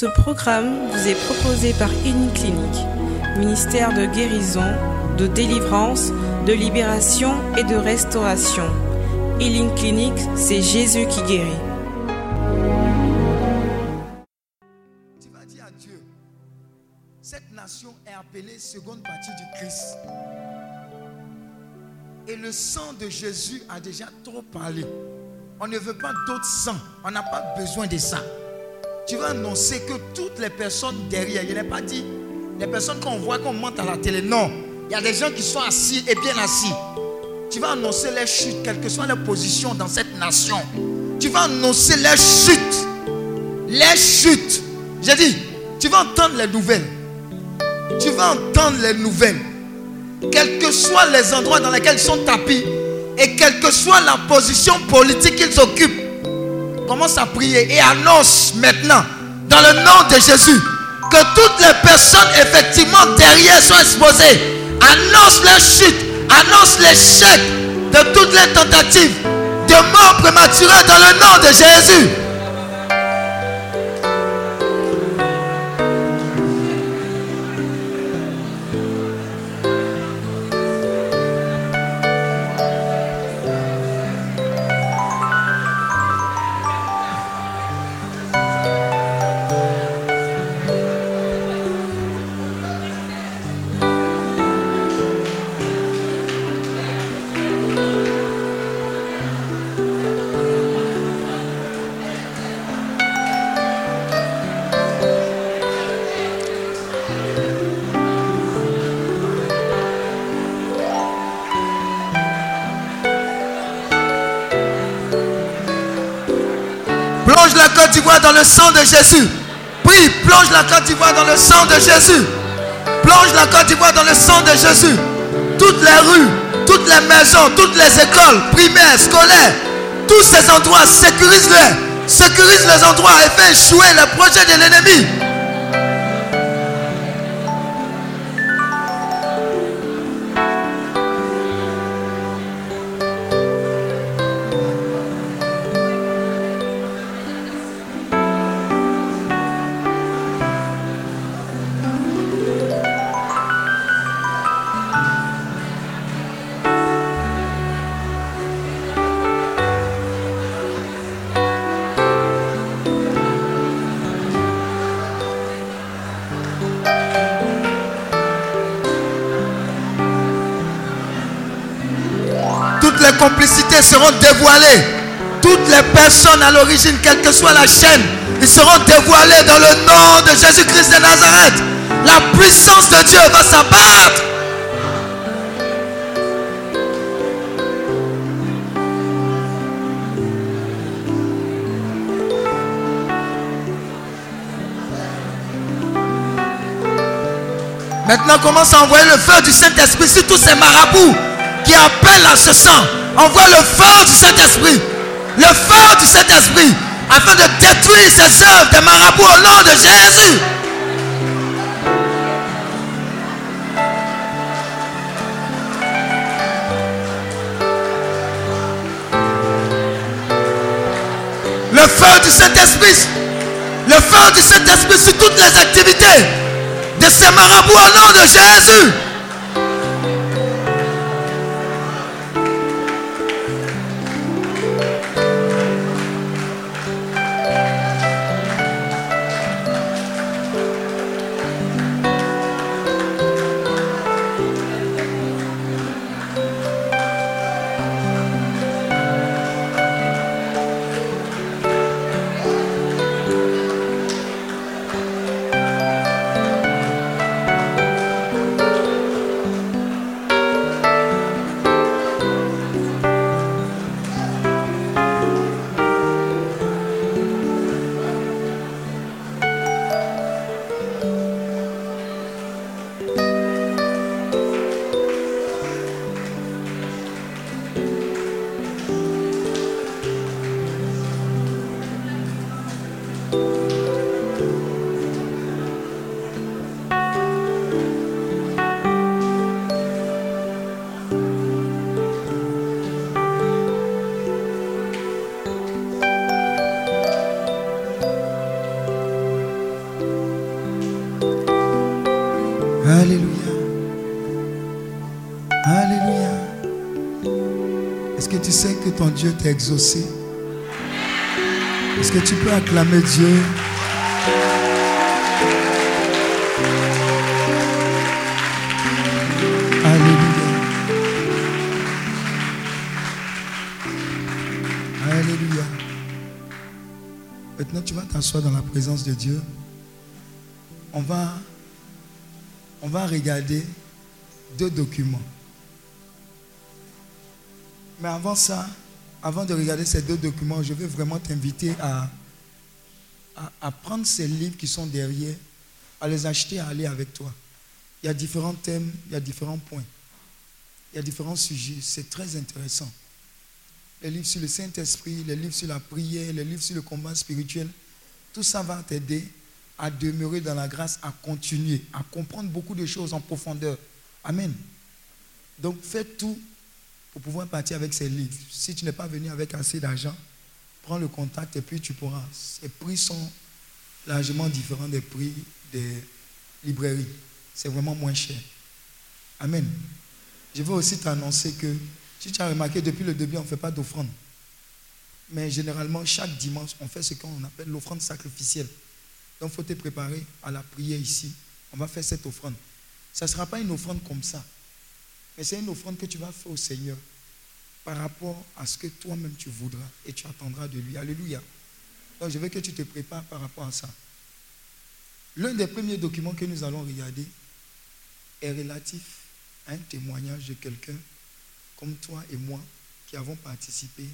Ce programme vous est proposé par Clinique, ministère de guérison, de délivrance, de libération et de restauration. Healing Clinic, c'est Jésus qui guérit. Tu vas dire à Dieu, cette nation est appelée seconde partie du Christ. Et le sang de Jésus a déjà trop parlé. On ne veut pas d'autres sang. On n'a pas besoin de ça. Tu vas annoncer que toutes les personnes derrière, je n'ai pas dit les personnes qu'on voit qu'on monte à la télé. Non. Il y a des gens qui sont assis et bien assis. Tu vas annoncer les chutes, quelle que soit leur position dans cette nation. Tu vas annoncer les chutes. Les chutes. J'ai dit, tu vas entendre les nouvelles. Tu vas entendre les nouvelles. Quels que soient les endroits dans lesquels ils sont tapis et quelle que soit la position politique qu'ils occupent, commence à prier et annonce maintenant, dans le nom de Jésus, que toutes les personnes effectivement derrière sont exposées. Annonce les chutes, annonce l'échec de toutes les tentatives de mort prématurée dans le nom de Jésus. Côte d'Ivoire dans le sang de Jésus. Prie, plonge la Côte d'Ivoire dans le sang de Jésus. Plonge la Côte d'Ivoire dans le sang de Jésus. Toutes les rues, toutes les maisons, toutes les écoles primaires, scolaires, tous ces endroits, sécurise-les. Sécurise les endroits et fais échouer les projets de l'ennemi. Seront dévoilées. Toutes les personnes à l'origine, quelle que soit la chaîne, ils seront dévoilés dans le nom de Jésus-Christ de Nazareth. La puissance de Dieu va s'abattre. Maintenant, commence à envoyer le feu du Saint-Esprit sur tous ces marabouts qui appellent à ce sang. Envoie le feu du Saint-Esprit. Le feu du Saint-Esprit. Afin de détruire ces œuvres des marabouts au nom de Jésus. Le feu du Saint-Esprit. Le feu du Saint-Esprit sur toutes les activités de ces marabouts au nom de Jésus. Dieu t'a exaucé? Est-ce que tu peux acclamer Dieu? Alléluia. Alléluia. Maintenant, tu vas t'asseoir dans la présence de Dieu. On va, on va regarder deux documents. Mais avant ça, avant de regarder ces deux documents, je veux vraiment t'inviter à, à, prendre ces livres qui sont derrière, à les acheter, à aller avec toi. Il y a différents thèmes, il y a différents points, il y a différents sujets. C'est très intéressant. Les livres sur le Saint-Esprit, les livres sur la prière, les livres sur le combat spirituel, tout ça va t'aider à demeurer dans la grâce, à continuer, à comprendre beaucoup de choses en profondeur. Amen. Donc fais tout pour pouvoir partir avec ces livres. Si tu n'es pas venu avec assez d'argent, prends le contact et puis tu pourras. Ces prix sont largement différents des prix des librairies. C'est vraiment moins cher. Amen. Je veux aussi t'annoncer que, si tu as remarqué, depuis le début, on ne fait pas d'offrande. Mais généralement, chaque dimanche, on fait ce qu'on appelle l'offrande sacrificielle. Donc, il faut te préparer à la prière ici. On va faire cette offrande. Ça ne sera pas une offrande comme ça. Mais c'est une offrande que tu vas faire au Seigneur par rapport à ce que toi-même tu voudras et tu attendras de lui. Alléluia. Donc je veux que tu te prépares par rapport à ça. L'un des premiers documents que nous allons regarder est relatif à un témoignage de quelqu'un comme toi et moi qui avons participé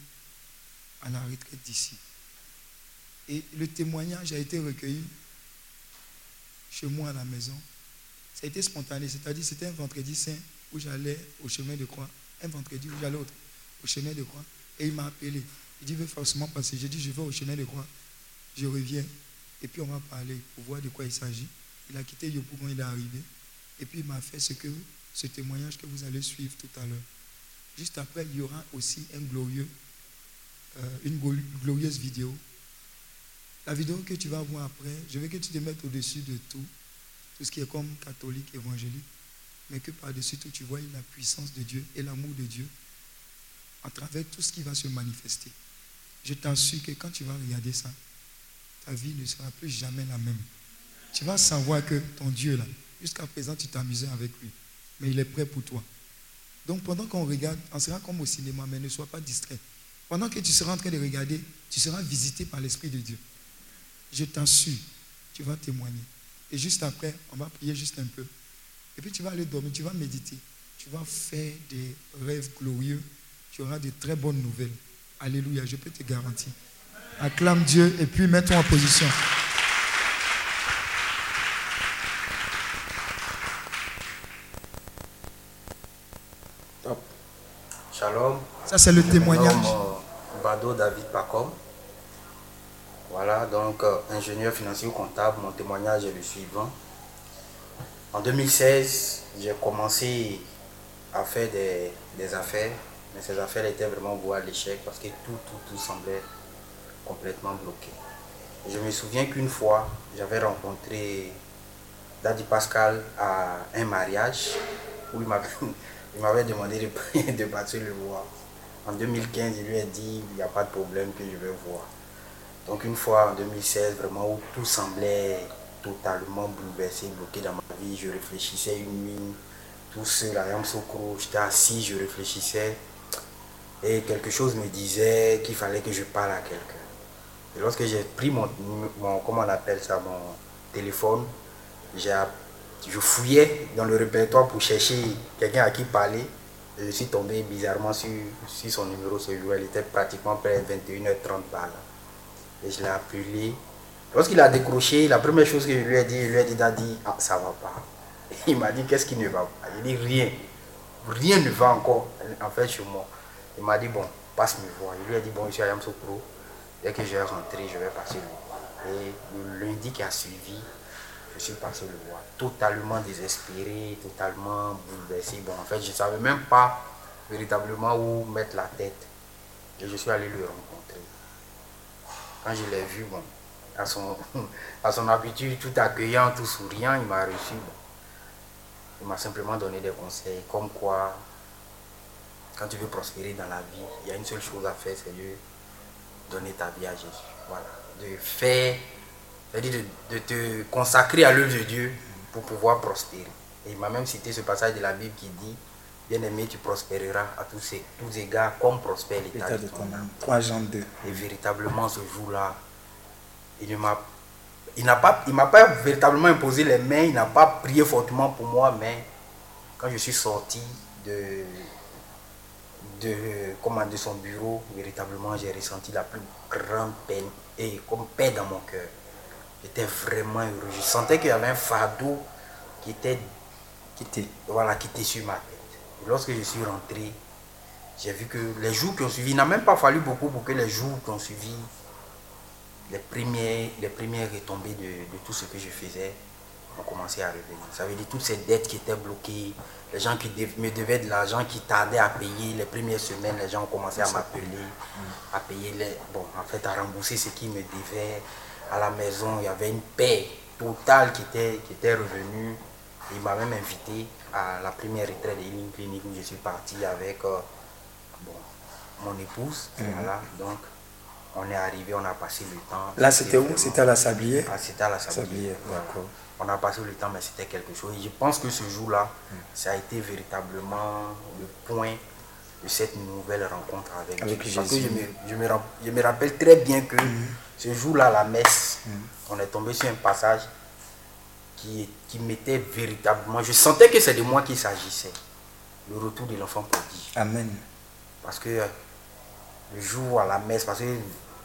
à la retraite d'ici. Et le témoignage a été recueilli chez moi à la maison. Ça a été spontané, c'est-à-dire c'était un vendredi saint où j'allais au chemin de croix. Un vendredi où j'allais au, au, chemin de croix. Et il m'a appelé. Il dit, il veut forcément passer. J'ai dit, je vais au chemin de croix. Je reviens. Et puis on va parler pour voir de quoi il s'agit. Il a quitté Yopou il est arrivé. Et puis il m'a fait ce, que, ce témoignage que vous allez suivre tout à l'heure. Juste après, il y aura aussi un glorieux, euh, une glorieuse vidéo. La vidéo que tu vas voir après, je veux que tu te mettes au-dessus de tout, tout ce qui est comme catholique, évangélique mais que par-dessus tout, tu vois la puissance de Dieu et l'amour de Dieu à travers tout ce qui va se manifester. Je t'assure que quand tu vas regarder ça, ta vie ne sera plus jamais la même. Tu vas savoir que ton Dieu, là, jusqu'à présent, tu t'amusais avec lui, mais il est prêt pour toi. Donc pendant qu'on regarde, on sera comme au cinéma, mais ne sois pas distrait. Pendant que tu seras en train de regarder, tu seras visité par l'Esprit de Dieu. Je t'assure, tu vas témoigner. Et juste après, on va prier juste un peu. Et puis tu vas aller dormir, tu vas méditer. Tu vas faire des rêves glorieux. Tu auras de très bonnes nouvelles. Alléluia, je peux te garantir. Acclame Dieu et puis mets-toi en position. Top. Shalom. Ça, c'est le témoignage. Euh, Bado David Pacom. Voilà, donc euh, ingénieur financier ou comptable, mon témoignage est le suivant. En 2016, j'ai commencé à faire des, affaires, mais ces affaires étaient vraiment vouées à l'échec parce que tout, tout, tout semblait complètement bloqué. Je me souviens qu'une fois, j'avais rencontré Daddy Pascal à un mariage où il m'avait demandé de, de partir le voir. En 2015, il lui a dit il n'y a pas de problème que je vais voir. Donc une fois en 2016, vraiment où tout semblait totalement bouleversé, bloqué dans ma vie. Je réfléchissais une nuit, tout seul à Yamsokro, j'étais assis, je réfléchissais. Et quelque chose me disait qu'il fallait que je parle à quelqu'un. Et lorsque j'ai pris mon, mon, comment on appelle ça, mon téléphone, je fouillais dans le répertoire pour chercher quelqu'un à qui parler. Je suis tombé bizarrement sur, sur son numéro ce jour. Il était pratiquement près de 21h30 par là. Et je l'ai appelé. Lorsqu'il a décroché, la première chose que je lui ai dit, je lui ai dit, Daddy, ah, ça va pas. Il m'a dit, qu'est-ce qui ne va pas? Il dit, rien. Rien ne va encore, en fait, chez moi. Il m'a dit, bon, passe me voir. Il lui a dit, bon, je suis à Yamsokro. Dès que je vais rentrer, je vais passer le voir. Et le lundi qui a suivi, je suis passé le voir. Totalement désespéré, totalement bouleversé. Bon, en fait, je ne savais même pas véritablement où mettre la tête. Et je suis allé le rencontrer. Quand je l'ai vu, bon, à son, à son habitude, tout accueillant, tout souriant, il m'a reçu. Il m'a simplement donné des conseils comme quoi, quand tu veux prospérer dans la vie, il y a une seule chose à faire, c'est de donner ta vie à Jésus. Voilà. De faire, c'est-à-dire de, de te consacrer à l'œuvre de Dieu pour pouvoir prospérer. Et il m'a même cité ce passage de la Bible qui dit Bien-aimé, tu prospéreras à tous, ces, tous égards comme prospère l'état de ton âme. 3 Jean 2. Et véritablement, ce jour-là, il ne m'a il n'a pas, il m'a pas véritablement imposé les mains, il n'a pas prié fortement pour moi, mais quand je suis sorti de, de, comment, de son bureau, véritablement, j'ai ressenti la plus grande peine et comme paix dans mon cœur. J'étais vraiment heureux. Je sentais qu'il y avait un fardeau qui était, Qui était voilà, qui était sur ma tête. Lorsque je suis rentré, j'ai vu que les jours qui ont suivi, il n'a même pas fallu beaucoup pour que les jours qui ont suivi, les premières, les premières retombées de, de tout ce que je faisais ont commencé à revenir. Ça veut dire toutes ces dettes qui étaient bloquées, les gens qui me devaient de l'argent qui tardaient à payer, les premières semaines, les gens ont commencé à m'appeler, à payer les, bon, en fait, à rembourser ce qu'ils me devaient. À la maison, il y avait une paix totale qui était, qui était revenue. Il m'a même invité à la première retraite de Healing Clinic où je suis parti avec euh, bon, mon épouse. Voilà, donc on est arrivé, on a passé le temps. Là, c'était où? C'était à la Sablier ah, C'était à la Sablier. Sablier, Voilà. d'accord. On a passé le temps, mais c'était quelque chose. Et je pense que ce jour-là, ça a été véritablement le point de cette nouvelle rencontre avec, Avec Dieu. Parce que je Jésus. me, je, me, rap- je me rappelle très bien que ce jour-là, la messe, on est tombé sur un passage qui, qui m'était véritablement... Je sentais que c'est de moi qu'il s'agissait. Le retour de l'enfant prodige. Amen. Parce que euh, le jour à la messe, parce que,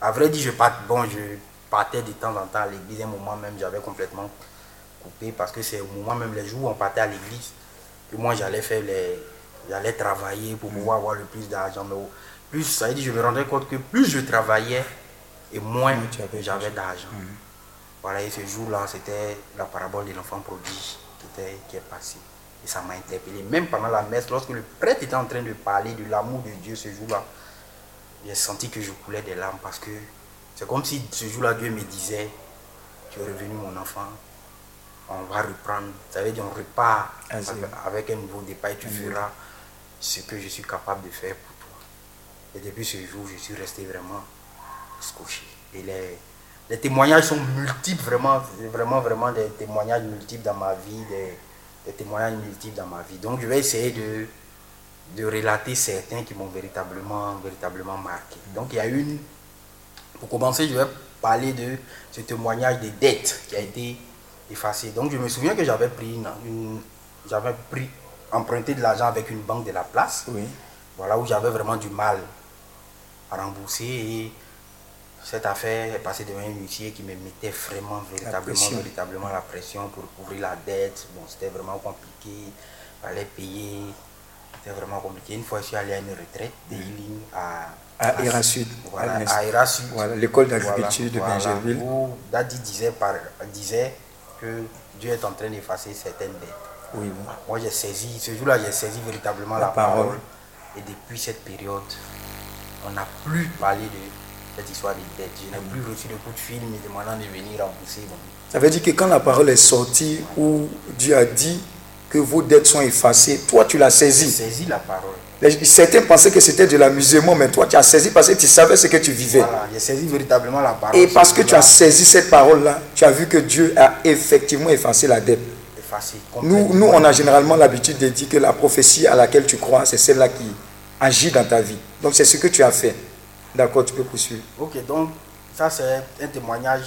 à vrai dire, je, part, bon, je partais de temps en temps à l'église. Un moment même, j'avais complètement coupé parce que c'est au moment même, les jours où on partait à l'église, que moi j'allais faire les. J'allais travailler pour pouvoir avoir le plus d'argent. Mais plus, ça veut dire, je me rendais compte que plus je travaillais et moins j'avais d'argent. d'argent. Voilà, et ce jour-là, c'était la parabole de l'enfant prodige qui, était, qui est passée. Et ça m'a interpellé. Même pendant la messe, lorsque le prêtre était en train de parler de l'amour de Dieu ce jour-là, j'ai senti que je coulais des larmes parce que c'est comme si ce jour-là, Dieu me disait, tu es revenu mon enfant, on va reprendre. Ça veut dire on repart Ah, avec, avec un nouveau départ et tu feras ce que je suis capable de faire pour toi. Et depuis ce jour, je suis resté vraiment scotché. Et les, les témoignages sont multiples, vraiment, vraiment, vraiment des témoignages multiples dans ma vie, des, des témoignages multiples dans ma vie. Donc je vais essayer de, de relater certains qui m'ont véritablement, véritablement marqué. Donc il y a une, pour commencer, je vais parler de ce témoignage des dettes qui a été effacé. Donc je me souviens que j'avais pris, une, une- j'avais pris, emprunté de l'argent avec une banque de la place Oui. voilà où j'avais vraiment du mal à rembourser et cette affaire est passée devant un huissier qui me mettait vraiment véritablement, véritablement la pression pour couvrir la dette. Bon, c'était vraiment compliqué, il fallait payer, c'était vraiment compliqué. Une fois, je suis allé à une retraite de healing à, À Era Sud, Voilà, à Era Sud. Voilà, l'école d'agriculture de Voilà, Bingerville. Où Dadi disait, par, disait que Dieu est en train d'effacer certaines dettes. Oui, oui. Moi, j'ai saisi, ce jour-là, j'ai saisi véritablement la, La parole. parole. Et depuis cette période, on n'a plus parlé de cette histoire des dettes. Je n'ai plus reçu de coup de fil me demandant de venir rembourser. Ça veut dire que quand la parole est sortie, où Dieu a dit que vos dettes sont effacées, toi tu l'as saisi. saisi la parole. Les- Certains pensaient que c'était de l'amusement, mais toi tu as saisi parce que tu savais ce que tu vivais. Voilà, j'ai saisi véritablement la parole. Et parce que tu as saisi cette parole-là, tu as vu que Dieu a effectivement effacé la dette. effacé Nous, nous, on a généralement l'habitude de dire que la prophétie à laquelle tu crois, c'est celle-là qui agit dans ta vie. Donc c'est ce que tu as fait. D'accord, tu peux poursuivre. Ok, donc ça c'est un témoignage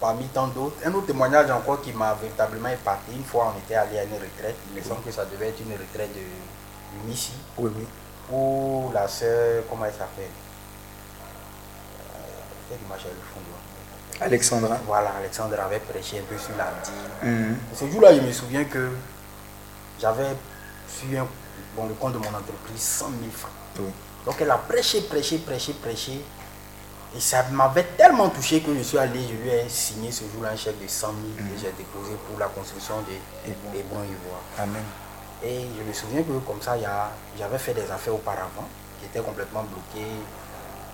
parmi tant d'autres. Un autre témoignage encore qui m'a véritablement épaté. Une fois on était allé à une retraite, il me semble que ça devait être une retraite de, du Missi. Oui, oui. où la sœur, comment elle s'appelle? Euh, fond de- Alexandra. Voilà, Alexandre avait prêché un peu sur la dîme. Mhm. Ce jour-là, je me souviens que j'avais sur bon, le compte de mon entreprise 100 000 francs. Oui. Donc elle a prêché, prêché, prêché, prêché. Et ça m'avait tellement touché que je suis allé, je lui ai signé ce jour-là un chèque de 100 000 que j'ai déposé pour la construction des bons ivoires. Amen. Et je me souviens que comme ça, j'avais fait des affaires auparavant qui étaient complètement bloquées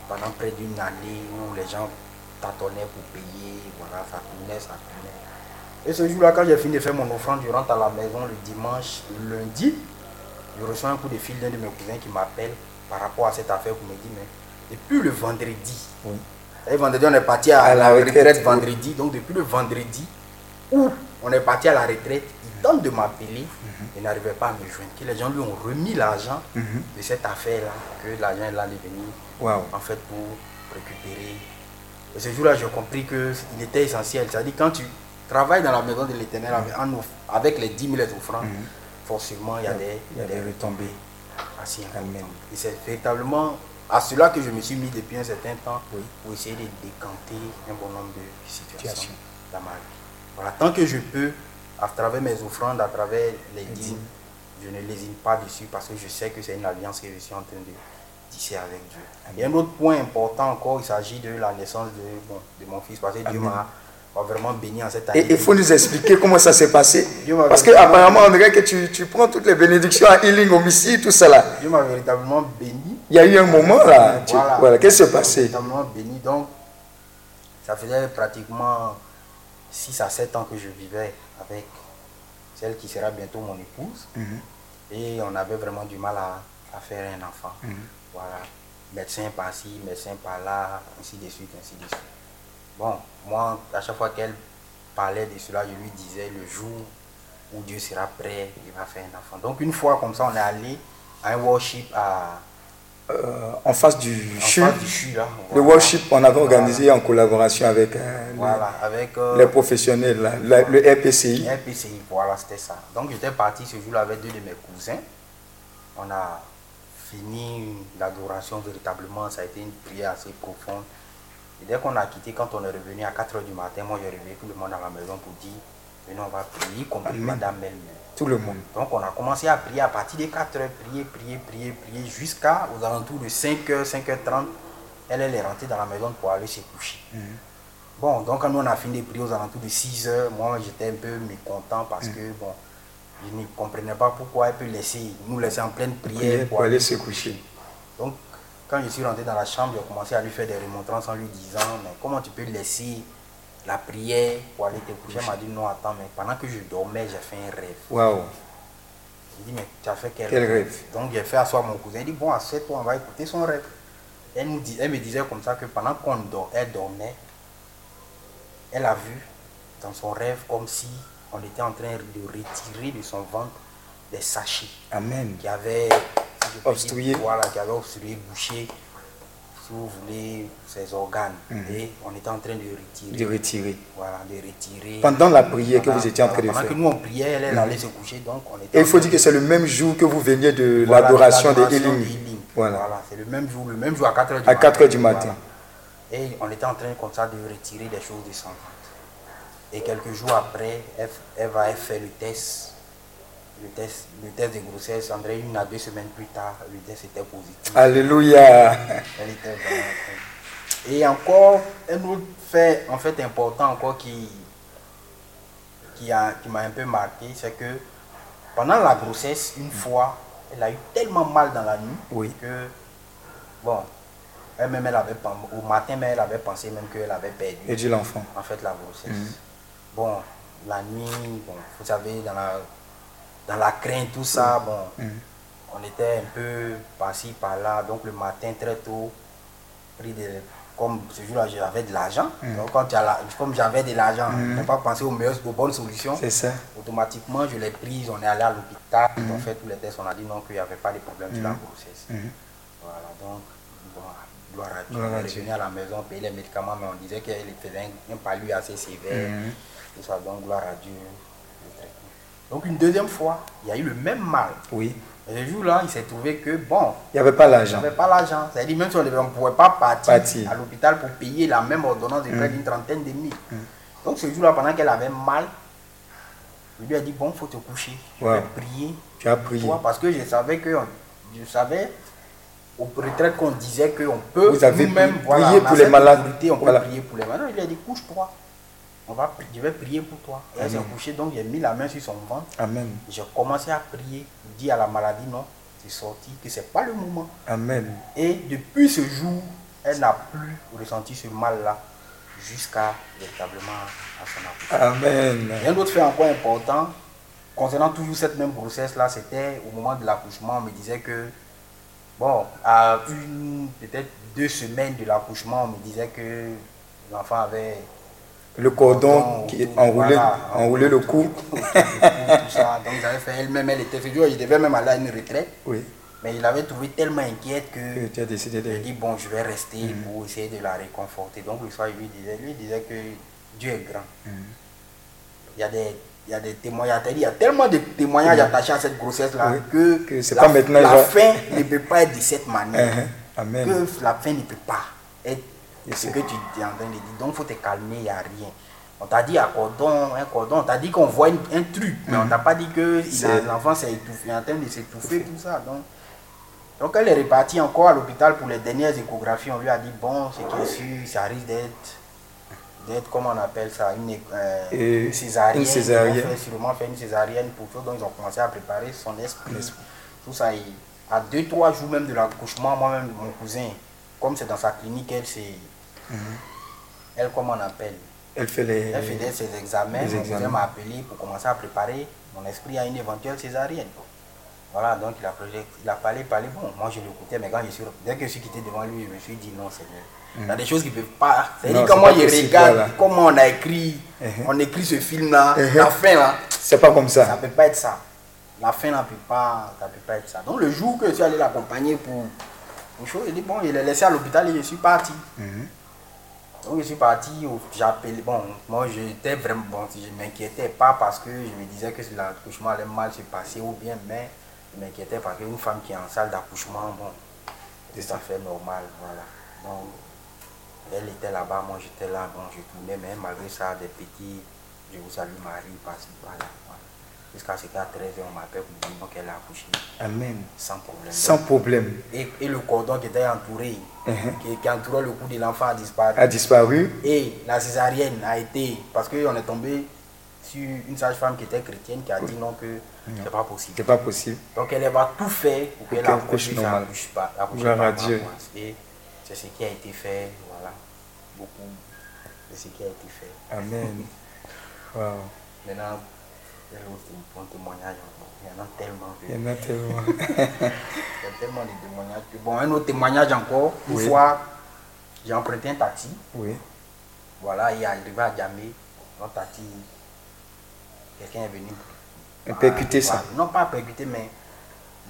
pendant près d'une année où les gens tâtonnaient pour payer, voilà, ça tournait, ça tournait. Et ce jour-là, quand j'ai fini de faire mon offrande, je rentre à la maison le dimanche, le lundi. Je reçois un coup de fil d'un de mes cousins qui m'appelle par rapport à cette affaire pour me dire, mais depuis le vendredi, Oui. et vendredi, on est parti à, À la la retraite, vendredi. Donc, depuis le vendredi où on est parti à la retraite, il tente de m'appeler. Mhm. Il n'arrivait pas à me joindre. Que les gens lui ont remis l'argent de cette affaire-là. Que l'argent est là, allait venir Waouh. en fait pour récupérer. Et ce jour-là, j'ai compris qu'il était essentiel. C'est-à-dire, quand tu travailles dans la maison de l'éternel avec, off- avec les 10 000 offrandes, forcément, il y a des, Il y a des retombées. importantes. Amen. Et c'est véritablement à cela que je me suis mis depuis un certain temps Oui. pour essayer de décanter un bon nombre de situations Situation. dans ma vie. Voilà, tant que je peux, à travers mes offrandes, à travers les dîmes, je ne lésine pas dessus parce que je sais que c'est une alliance que je suis en train de tisser avec Dieu. Et un autre point important encore, il s'agit de la naissance de, bon, de mon fils parce que Dieu m'a m'a vraiment béni en cette année. Et il faut nous expliquer comment ça s'est passé. Parce que apparemment, on dirait que tu, tu prends toutes les bénédictions à healing, homicide, tout ça là. Dieu m'a véritablement béni. Il y a eu un moment là. tu- voilà. Qu'est-ce qui s'est passé? Véritablement béni. Donc, ça faisait pratiquement 6 à 7 ans que je vivais avec celle qui sera bientôt mon épouse. Mhm. Et on avait vraiment du mal à, à faire un enfant. Mhm. Voilà. Médecin par-ci, médecin par-là, ainsi de suite, ainsi de suite. Bon, moi, à chaque fois qu'elle parlait de cela, je lui disais le jour où Dieu sera prêt, il va faire un enfant. Donc, une fois comme ça, on est allé à un worship à, Euh, En face du en CHU, face du CHU, là. le worship, on avait organisé en collaboration avec euh, avec euh, les, professionnels, là, la- le RPCI. RPCI, voilà, c'était ça. Donc j'étais parti ce jour-là avec deux de mes cousins. On a fini l'adoration véritablement, ça a été une prière assez profonde. Et dès qu'on a quitté, quand on est revenu à 4h du matin, moi j'ai réveillé tout le monde à la maison pour dire, venez on va prier, Amen. Madame elle-même. Tout le monde. Donc on a commencé à prier à partir de 4 heures, prier, prier, prier, prier, jusqu'à aux alentours de 5h, 5h30. Elle, elle est rentrée dans la maison pour aller se coucher. Bon, donc quand nous on a fini de prier aux alentours de 6 heures, moi j'étais un peu mécontent parce que bon, je ne comprenais pas pourquoi elle peut laisser, nous laisser en pleine prière Prière pour aller se coucher. donc, quand je suis rentré dans la chambre, j'ai commencé à lui faire des remontrances en lui disant Mais comment tu peux laisser la prière pour aller te coucher Elle m'a dit Non, attends, mais pendant que je dormais, j'ai fait un rêve. Waouh. J'ai dit Mais tu as fait quel, Quel rêve? Donc, j'ai fait asseoir mon cousin. Il dit Bon, assieds-toi, on va écouter son rêve. Elle, nous dit, elle me disait comme ça que pendant qu'on dor- elle dormait, elle a vu dans son rêve comme si on était en train de retirer de son ventre des sachets Amen. qui avait si Obstrué. voilà, qui obstrué, bouché, si vous voulez, ses organes. Mhm. Et on était en train de retirer. De retirer. Voilà, de retirer. Pendant la prière que Pendant- vous étiez en train de pendant faire. que nous on priait, elle, elle allait se coucher, donc on était. Et il faut dire que c'est le même jour que vous veniez de voilà, l'adoration de l'adoration healing. de healing. Voilà. Voilà, c'est le même jour, le même jour à 4 h du À matin. 4 heures du matin. Voilà. Et on était en train comme ça de retirer des choses de son ventre. Et quelques jours après, elle, elle va fait le test. Le test, le test de grossesse, André, une à deux semaines plus tard, le test était positif. Alléluia. Elle était vraiment Et encore, un autre fait, en fait important encore qui, qui, a- qui m'a un peu marqué, c'est que pendant la grossesse, une fois, elle a eu tellement mal dans la nuit Oui. que, bon, elle-même, elle avait, au matin, même, elle avait pensé même qu'elle avait perdu Et dit l'enfant. en fait la grossesse. Mhm. Bon, la nuit, bon, vous savez, dans la, dans la crainte, tout ça, bon, Mhm. on était un peu par-ci, par-là. Donc le matin, très tôt, pris de, comme ce jour-là, j'avais de l'argent. Mhm. Donc quand la- comme j'avais de l'argent, je n'ai pas pensé aux meilleures, aux bonnes solutions. C'est ça. Automatiquement, je l'ai prise, on est allé à l'hôpital, ont fait tous les tests, on a dit non, qu'il n'y avait pas de problème sur la grossesse. Voilà, donc, bon, gloire à Dieu. On est revenu à la maison, payer les médicaments, mais on disait qu'elle faisait un, un palu assez sévère. Tout ça, donc, gloire à Dieu. Le. Donc, une deuxième fois, il y a eu le même mal. Oui. Et ce jour-là, il s'est trouvé que, bon, Il n'y avait pas l'argent. j'avais pas l'argent. C'est-à-dire, même si on ne pouvait pas partir, Partir. à l'hôpital pour payer la même ordonnance de près d'une trentaine de mille. Donc, ce jour-là, pendant qu'elle avait mal, je lui ai dit, bon, il faut te coucher. Je Wow. vais prier Tu as prié. toi, parce que je savais que je savais au retraite qu'on disait qu'on peut Vous avez voilà, prié on a pour les malades. on Voilà. peut prier pour les malades. Il a dit couche-toi. On va, je vais prier pour toi. Elle s'est couchée, donc j'ai mis la main sur son ventre. Amen. J'ai commencé à prier, dire à la maladie non, c'est sorti, que c'est pas le moment. Amen. Et depuis ce jour, elle n'a plus ressenti ce mal-là. jusqu'à véritablement à son accouchement. Amen. Et un autre fait encore important, concernant toujours cette même grossesse-là, c'était au moment de l'accouchement, on me disait que, bon, à une, peut-être deux semaines de l'accouchement, on me disait que l'enfant avait Le cordon qui enroulait, voilà, enroulait le cou. tout ça. Donc j'avais fait elle-même, elle était figure, il devait même aller à une retraite, Oui. mais il avait trouvé tellement inquiète Que tu as décidé de. dit bon, je vais rester pour essayer de la réconforter. Donc le soir, il lui disait, lui disait que Dieu est grand. Il y a des, il y a des témoignages, il y a tellement de témoignages attachés à cette grossesse-là Oui. que, la, pas maintenant, la genre- fin ne peut pas être de cette manière. Uh-huh. Amen. Que la fin ne peut pas être ce c'est- que tu es en train de dire. Donc il faut te calmer, il n'y a rien. On t'a dit un cordon, un cordon, on t'a dit qu'on voit une- un truc, mais on t'a pas dit que C'est- l'enfant s'est étouffé, en train de s'étouffer, tout ça. Donc, donc elle est repartie encore à l'hôpital pour les dernières échographies. On lui a dit, bon, ce qui sûr, ça risque d'être, d'être comment on appelle ça, une, euh, césarienne. une césarienne. Ils vont faire sûrement faire une césarienne pour tout. Donc ils ont commencé à préparer son esprit. Tout ça. Et à deux, trois jours même de l'accouchement, moi-même, mon cousin, comme c'est dans sa clinique, elle, c'est... Elle, comment on appelle Elle fait les. elle faisait ses examens, les mon examens. m'a appelé pour commencer à préparer mon esprit à une éventuelle césarienne. Voilà, donc il a, parlé- il a parlé, parlé, bon, moi je l'écoutais, mais quand je suis, dès que je suis quitté devant lui, je me suis dit non, Seigneur. Il y a des choses qui ne peuvent pas. C'est-à-dire c'est comment il regarde, comment on a écrit, Uh-huh. on écrit ce film-là, la fin là, C'est pas comme ça ça. ne peut pas être ça. La fin ne peut pas, ça peut pas être ça. Donc le jour que je suis allé l'accompagner pour une chose, il dit bon, il est laissé à l'hôpital et je suis parti. Mhm. Donc je suis parti, appelé, bon, moi j'étais vraiment, bon, je m'inquiétais pas parce que je me disais que l'accouchement allait mal se passer ou bien, mais je m'inquiétais parce qu'une femme qui est en salle d'accouchement, bon, c'est tout fait normal, voilà. Donc, elle était là-bas, moi j'étais là, bon, je tournais, mais malgré ça, des petits, je vous salue Marie, parce voilà, voilà. Jusqu'à ce qu'à 13h, on m'appelle pour me dire qu'elle a accouché, Amen. sans problème. Sans problème. et, et le cordon qui était entouré, Mhm. qui, qui entourait le cou de l'enfant a disparu. A disparu. Et la césarienne a été, parce qu'on est tombé sur une sage-femme qui était chrétienne qui a dit non que c'est pas possible. C'est pas possible. Donc elle va tout faire pour qu'elle accouche, accouche ça normal. accouche pas. Gloire à Dieu. Et c'est ce qui a été fait, voilà, beaucoup de ce qui a été fait. Amen. Wow. Maintenant, témoignage encore. Il y en a tellement. Il y en a tellement. Il y a tellement de témoignages. Bon, un autre témoignage encore. Une Oui. fois, j'ai emprunté un taxi. Oui. Voilà, il est arrivé à Djamé, notre taxi, quelqu'un est venu. Et percuter ça. Non, pas percuter, mais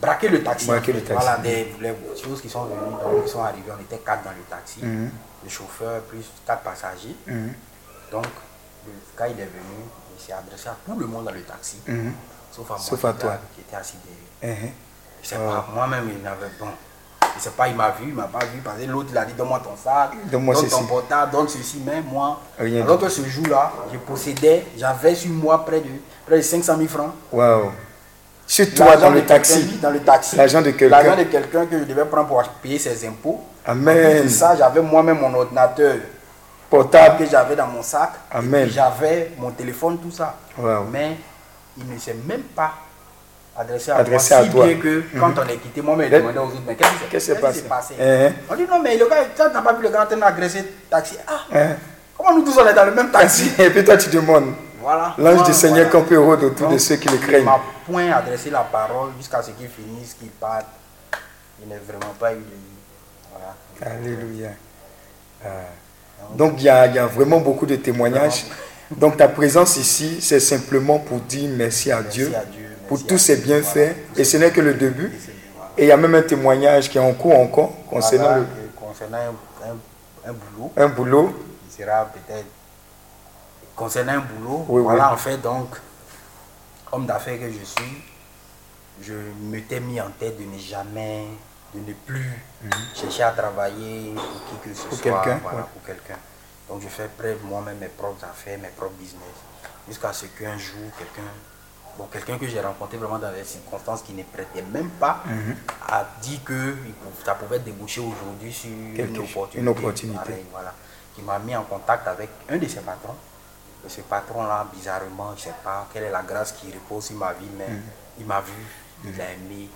braquer le taxi. Braquer le taxi. Voilà, des les choses qui sont venues, donc ils sont arrivés, on était quatre dans le taxi, Mhm. le chauffeur plus quatre passagers. Mhm. Donc, le gars il est venu, il s'est adressé à tout le monde dans le taxi, Mhm. sauf à moi Sauf à qui toi. était- qui était assis derrière. Je sais Oh. pas, moi-même, il n'avait bon. Je sais pas, il m'a vu, il m'a pas vu, parce que l'autre, il a dit donne-moi ton sac, Donne-moi donne ton portable, donne ceci, mais moi, Rien alors que ce jour-là, je possédais, j'avais sur moi près de, près de 500 000 francs. Wow. Sur toi dans le taxi. Dans le taxi. L'argent de quelqu'un. L'argent de quelqu'un que je devais prendre pour payer ses impôts. Amen. Et ça, j'avais moi-même mon ordinateur Portable. que j'avais dans mon sac. Amen. J'avais mon téléphone, tout ça. Wow. Mais il ne s'est même pas adressé à Adressé moi. à si toi. bien que quand on est quitté, moi-même, je demandais aux autres, mais qu'est-ce qui s'est- passé? passé? Hein? On dit non, mais le gars, tu n'as pas vu le gars d'agresser le taxi. Ah, Hein? comment nous tous on est dans le même taxi? Et puis toi tu demandes. Voilà. L'ange Moi, du Seigneur voilà. campe heureux autour de ceux qui le Il craignent. m'a point adressé la parole jusqu'à ce qu'il finisse, qu'il parte. Il n'est vraiment pas eu de. Voilà. Alléluia. Ah. Donc il y, a, il y a vraiment beaucoup de témoignages. Donc ta présence ici, c'est simplement pour dire merci à Merci Dieu à Dieu, pour tous ses bienfaits. Et ce n'est que le début. Et il y a même un témoignage qui est en cours encore concernant Voilà, le- et concernant un, un- un boulot, un boulot. il sera peut-être. Concernant un boulot, Oui, voilà, oui. en fait, donc, homme d'affaires que je suis, je m'étais mis en tête de ne jamais, de ne plus chercher à travailler pour qui que ce Mhm. Pour soit, quelqu'un, voilà, ouais. pour quelqu'un. Donc, je fais près moi-même mes propres affaires, mes propres business, jusqu'à ce qu'un jour, quelqu'un, bon, quelqu'un que j'ai rencontré vraiment dans des circonstances qui ne prêtait même pas, Mhm. a dit que ça pouvait déboucher aujourd'hui sur Quelque une opportunité. une opportunité. Pareil, voilà. Qui m'a mis en contact avec un de ses patrons. Et ce patron-là, bizarrement, je ne sais pas quelle est la grâce qui repose sur ma vie, mais Mhm. il m'a vu, il a aimé.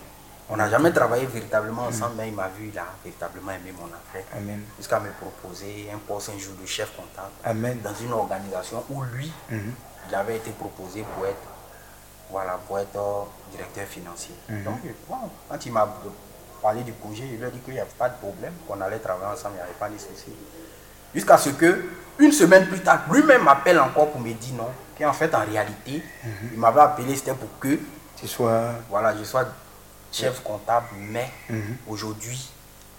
On n'a jamais travaillé véritablement ensemble, mais il m'a vu, il a véritablement aimé mon affaire. Amen. Jusqu'à me proposer un poste un jour de chef comptable Amen. dans une organisation où lui, Mhm. il avait été proposé pour être, voilà, pour être euh, directeur financier. Mhm. Donc, bon, quand il m'a parlé du projet, je lui ai dit qu'il n'y avait pas de problème, qu'on allait travailler ensemble, il n'y avait pas de soucis. Jusqu'à ce que, une semaine plus tard, lui-même m'appelle encore pour me dire non, qu'en fait, en réalité, Mhm. il m'avait appelé, c'était pour que voilà, je sois chef comptable, mais Mhm. aujourd'hui,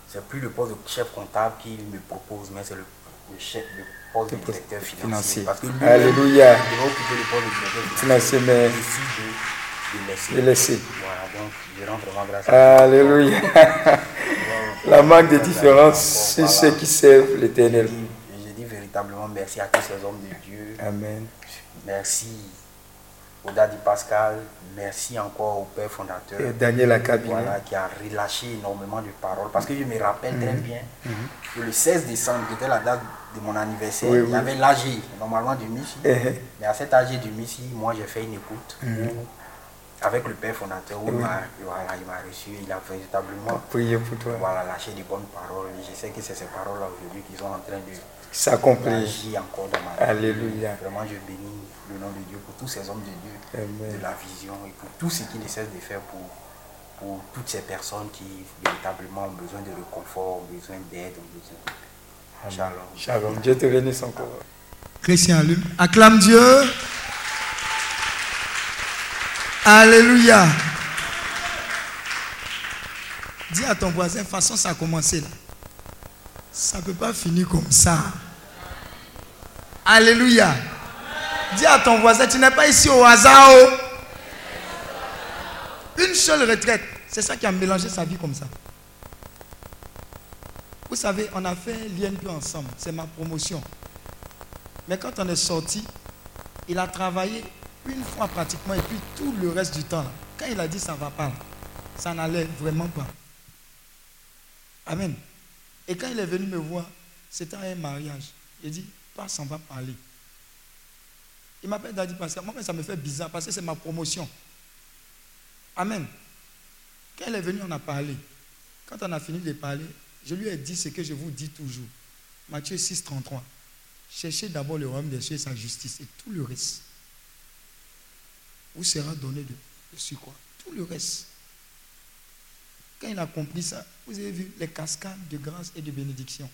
c'est plus le poste de chef comptable qu'il me propose, mais c'est le, le chef, le poste de directeur financier. financier. Parce que lui, Alléluia. il va occuper le poste de directeur Financier, mais- de, de laisser. De laisser. Voilà, donc je rends vraiment grâce à Alléluia. La marque de différence, c'est ceux qui servent l'éternel. je dis véritablement merci à tous ces hommes de Dieu. Amen. Merci au Daddy Pascal. Merci encore au Père fondateur. Et Daniel voilà, qui a relâché énormément de paroles. Parce que je me rappelle très Mhm. bien que le 16 décembre, qui était la date de mon anniversaire, Oui, il y avait l'AG, normalement du Michi. Eh, Mais à cet AG du Michi, moi j'ai fait une écoute Mhm. où- avec le père fondateur où il m'a voilà, reçu, il a véritablement Priez pour toi. voilà, lâché des bonnes paroles. Et je sais que c'est ces paroles-là aujourd'hui qui sont en train de S'accomplir. encore dans ma vie. Alléluia. Vraiment, je bénis le nom de Dieu pour tous ces hommes de Dieu, Amen. de la vision et pour tout ce qu'ils ne cessent de faire pour, pour toutes ces personnes qui véritablement ont besoin de réconfort, ont besoin d'aide, ont besoin de... Shalom. Shalom. Dieu te bénisse encore. Christian, allume. Acclame Dieu. Alléluia. Dis à ton voisin, façon, ça a commencé là. Ça ne peut pas finir comme ça. Alléluia. Dis à ton voisin, tu n'es pas ici au hasard. oh. Une seule retraite. C'est ça qui a mélangé sa vie comme ça. Vous savez, on a fait l'INP ensemble. C'est ma promotion. Mais quand on est sorti, il a travaillé une fois pratiquement et puis tout le reste du temps, quand il a dit ça va pas, ça n'allait vraiment pas. Amen. Et quand il est venu me voir, c'était un mariage. Il dit, passe, on va parler. Il m'appelle Daddy Pascal. Moi, ça me fait bizarre parce que c'est ma promotion. Amen. Quand il est venu, on a parlé. Quand on a fini de parler, je lui ai dit ce que je vous dis toujours. Matthieu 6, 33. Cherchez d'abord le royaume des cieux et sa justice et tout le reste vous sera donné de, de quoi Tout le reste. Quand il a compris ça, vous avez vu les cascades de grâce et de bénédiction.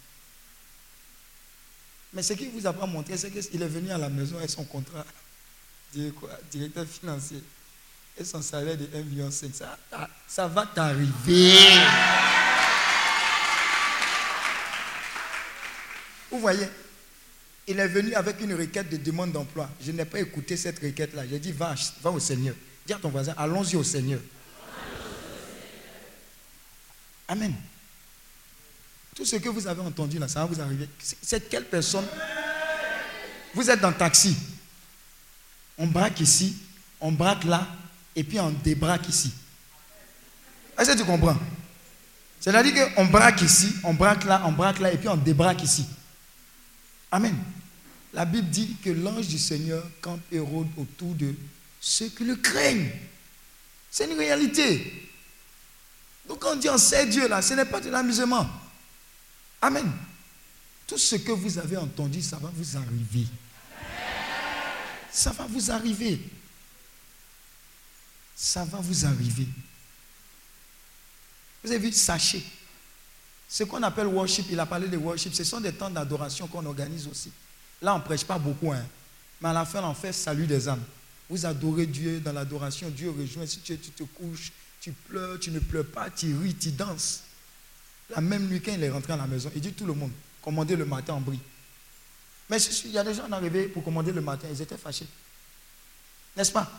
Mais ce qu'il vous a pas montré, c'est qu'il est venu à la maison avec son contrat directeur financier et son salaire de 1,5 million. Ça, ça, ça va t'arriver. Vous voyez il est venu avec une requête de demande d'emploi. Je n'ai pas écouté cette requête-là. J'ai dit, va, va au Seigneur. Dis à ton voisin, allons-y au Seigneur. Amen. Tout ce que vous avez entendu là, ça va vous arriver. C'est quelle personne? Vous êtes dans le taxi. On braque ici, on braque là, et puis on débraque ici. Est-ce que tu comprends? C'est-à-dire qu'on braque ici, on braque là, on braque là, et puis on débraque ici. Amen. La Bible dit que l'ange du Seigneur campe et rôde autour de ceux qui le craignent. C'est une réalité. Donc quand on dit on sait Dieu là, ce n'est pas de l'amusement. Amen. Tout ce que vous avez entendu, ça va vous arriver. Ça va vous arriver. Ça va vous arriver. Vous avez vu, sachez. Ce qu'on appelle worship, il a parlé de worship, ce sont des temps d'adoration qu'on organise aussi. Là, on ne prêche pas beaucoup, hein. mais à la fin, on fait salut des âmes. Vous adorez Dieu dans l'adoration, Dieu rejoint. Si tu, tu te couches, tu pleures, tu ne pleures pas, tu ris, tu danses. La même nuit, quand il est rentré à la maison, il dit tout le monde, commandez le matin en brie. Mais il y a des gens arrivés pour commander le matin, ils étaient fâchés. N'est-ce pas?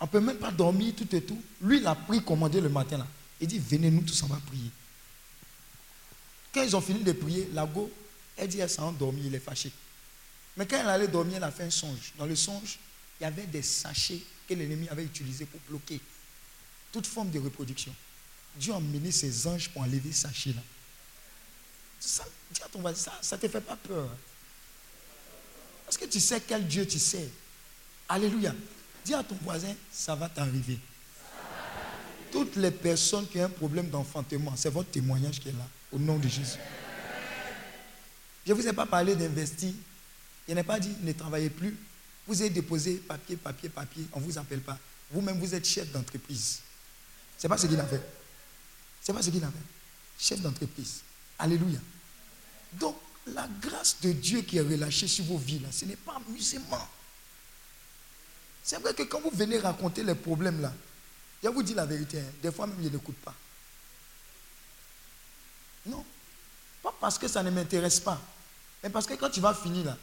On ne peut même pas dormir tout et tout. Lui, il a pris commander le matin là. Il dit, venez, nous tous, on va prier. Quand ils ont fini de prier, Lago, elle dit, elle s'est endormie, il est fâché. Mais quand elle allait dormir, elle a fait un songe. Dans le songe, il y avait des sachets que l'ennemi avait utilisés pour bloquer toute forme de reproduction. Dieu a mené ses anges pour enlever ces sachets-là. Ça, dis à ton voisin, ça ne te fait pas peur. Parce que tu sais quel Dieu tu sais. Alléluia. Dis à ton voisin, ça va t'arriver. Toutes les personnes qui ont un problème d'enfantement, c'est votre témoignage qui est là, au nom de Jésus. Je ne vous ai pas parlé d'investir. Je n'ai pas dit ne travaillez plus. Vous avez déposé papier, papier, papier. On ne vous appelle pas. Vous-même, vous êtes chef d'entreprise. Ce n'est pas ce qu'il a fait. Ce n'est pas ce qu'il a fait. Chef d'entreprise. Alléluia. Donc, la grâce de Dieu qui est relâchée sur vos vies, là, ce n'est pas amusement. C'est vrai que quand vous venez raconter les problèmes là, je vous dis la vérité, hein, des fois même je n'écoute pas. Non. Pas parce que ça ne m'intéresse pas, mais parce que quand tu vas finir là,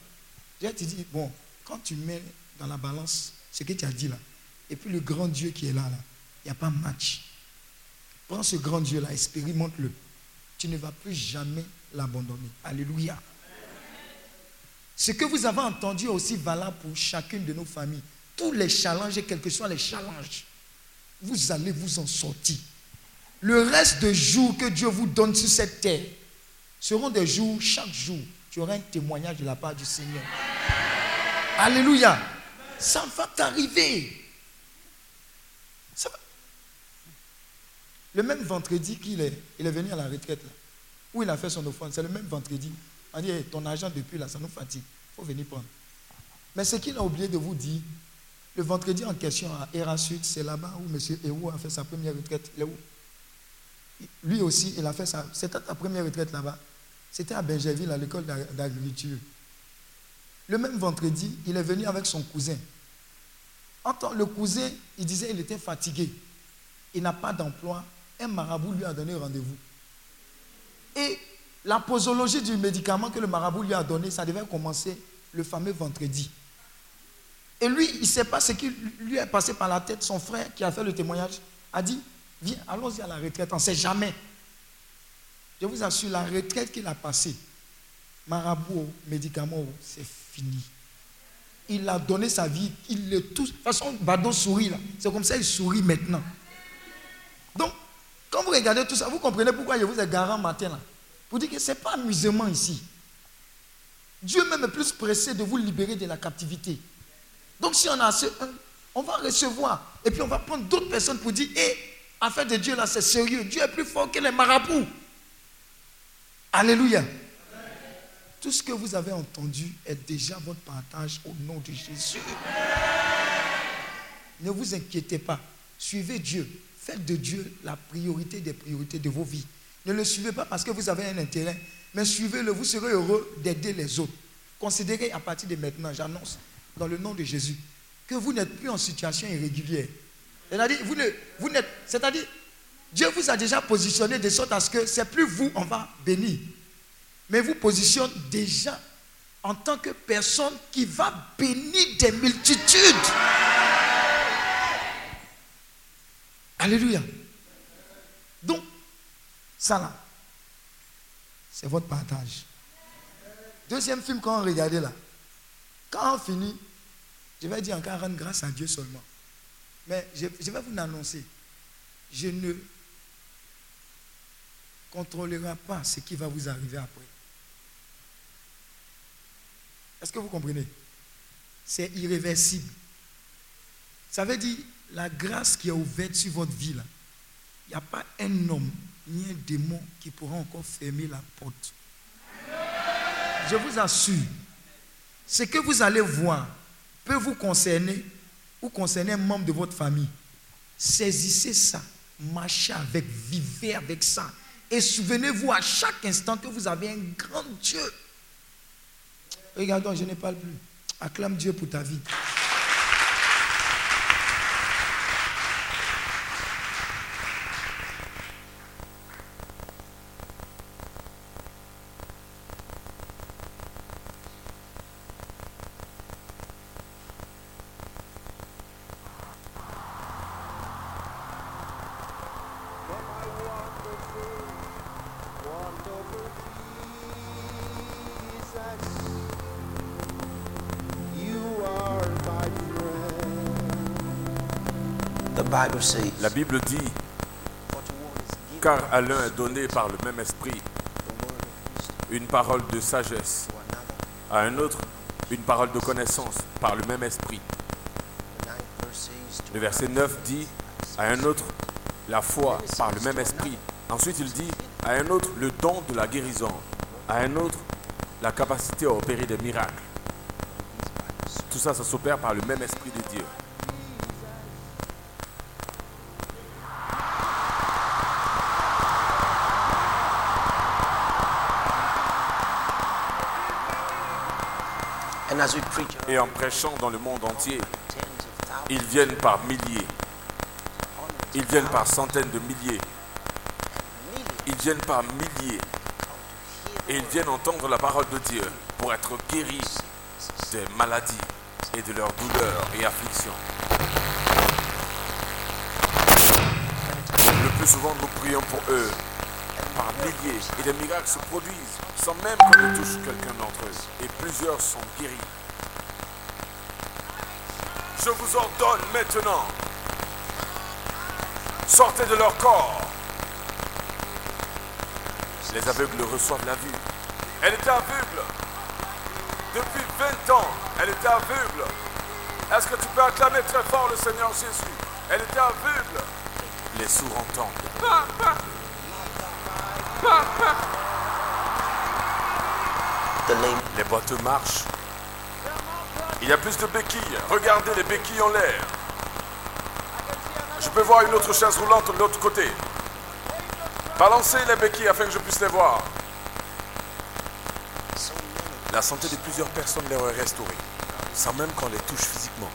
je te dis, bon, quand tu mets dans la balance ce que tu as dit là, et puis le grand Dieu qui est là, là, il n'y a pas match. Prends ce grand Dieu là, expérimente-le. Tu ne vas plus jamais l'abandonner. Alléluia. Ce que vous avez entendu est aussi valable pour chacune de nos familles. Tous les challenges, et quels que soient les challenges, vous allez vous en sortir. Le reste des jours que Dieu vous donne sur cette terre seront des jours, chaque jour, tu auras un témoignage de la part du Seigneur. Alléluia. Ça va t'arriver. Le même vendredi qu'il est, il est venu à la retraite, là, où il a fait son offrande, c'est le même vendredi. On dit, ton argent depuis là, ça nous fatigue. Il faut venir prendre. Mais ce qu'il a oublié de vous dire, le vendredi en question à Erasud, c'est là-bas où M. Héroux a fait sa première retraite. Il où? Lui aussi, il a fait sa. C'était ta première retraite là-bas. C'était à Benjerville, à l'école d'agriculture. Le même vendredi, il est venu avec son cousin. Le cousin, il disait qu'il était fatigué. Il n'a pas d'emploi. Un marabout lui a donné rendez-vous. Et la posologie du médicament que le marabout lui a donné, ça devait commencer le fameux vendredi. Et lui, il ne sait pas ce qui lui est passé par la tête. Son frère qui a fait le témoignage a dit, viens, allons-y à la retraite, on ne sait jamais. Je vous assure, la retraite qu'il a passée, marabout, médicament, c'est fini. Il a donné sa vie, il le touche. De toute façon, Badon sourit là. C'est comme ça, il sourit maintenant. Donc, quand vous regardez tout ça, vous comprenez pourquoi je vous ai garant matin là. Pour dire que ce n'est pas amusement ici. Dieu même est plus pressé de vous libérer de la captivité. Donc si on a assez, on va recevoir. Et puis on va prendre d'autres personnes pour dire, hé, affaire de Dieu là, c'est sérieux. Dieu est plus fort que les marabouts. Alléluia. Tout ce que vous avez entendu est déjà votre partage au nom de Jésus. Ne vous inquiétez pas. Suivez Dieu. Faites de Dieu la priorité des priorités de vos vies. Ne le suivez pas parce que vous avez un intérêt, mais suivez-le. Vous serez heureux d'aider les autres. Considérez à partir de maintenant, j'annonce, dans le nom de Jésus, que vous n'êtes plus en situation irrégulière. C'est-à-dire, vous vous c'est-à-dire, Dieu vous a déjà positionné de sorte à ce que c'est plus vous, on va bénir. Mais vous positionne déjà en tant que personne qui va bénir des multitudes. Alléluia. Donc, ça là, c'est votre partage. Deuxième film qu'on regardait là. Quand on finit, je vais dire encore rendre grâce à Dieu seulement. Mais je, vais vous l'annoncer. Je ne contrôlerai pas ce qui va vous arriver après. Est-ce que vous comprenez? C'est irréversible. Ça veut dire la grâce qui est ouverte sur votre vie, il n'y a pas un homme ni un démon qui pourra encore fermer la porte. Je vous assure, ce que vous allez voir peut vous concerner ou concerner un membre de votre famille. Saisissez ça, marchez avec, vivez avec ça. Et souvenez-vous à chaque instant que vous avez un grand Dieu. Regardons, je ne parle plus. Acclame Dieu pour ta vie. La Bible dit, car à l'un est donné par le même esprit une parole de sagesse, à un autre une parole de connaissance par le même esprit. Le verset 9 dit, à un autre la foi par le même esprit. Ensuite, il dit à un autre le don de la guérison, à un autre la capacité à opérer des miracles. Tout ça, ça s'opère par le même esprit de Dieu. Et en prêchant dans le monde entier, ils viennent par milliers, ils viennent par centaines de milliers, ils viennent par milliers. Et ils viennent entendre la parole de Dieu pour être guéris des maladies et de leurs douleurs et afflictions. Le plus souvent, nous prions pour eux. Par milliers. Et des miracles se produisent sans même qu'on ne touche quelqu'un d'entre eux. Et plusieurs sont guéris. Je vous ordonne maintenant, sortez de leur corps. Les aveugles reçoivent la vue. Elle était aveugle. Depuis 20 ans, elle était aveugle. Est-ce que tu peux acclamer très fort le Seigneur Jésus? Elle était aveugle. Les sourds entendent. Les boiteux marchent. Il y a plus de béquilles. Regardez les béquilles en l'air. Je peux voir une autre chaise roulante de l'autre côté. Balancez les béquilles afin que je puisse les voir. La santé de plusieurs personnes leur est restaurée, sans même qu'on les touche physiquement.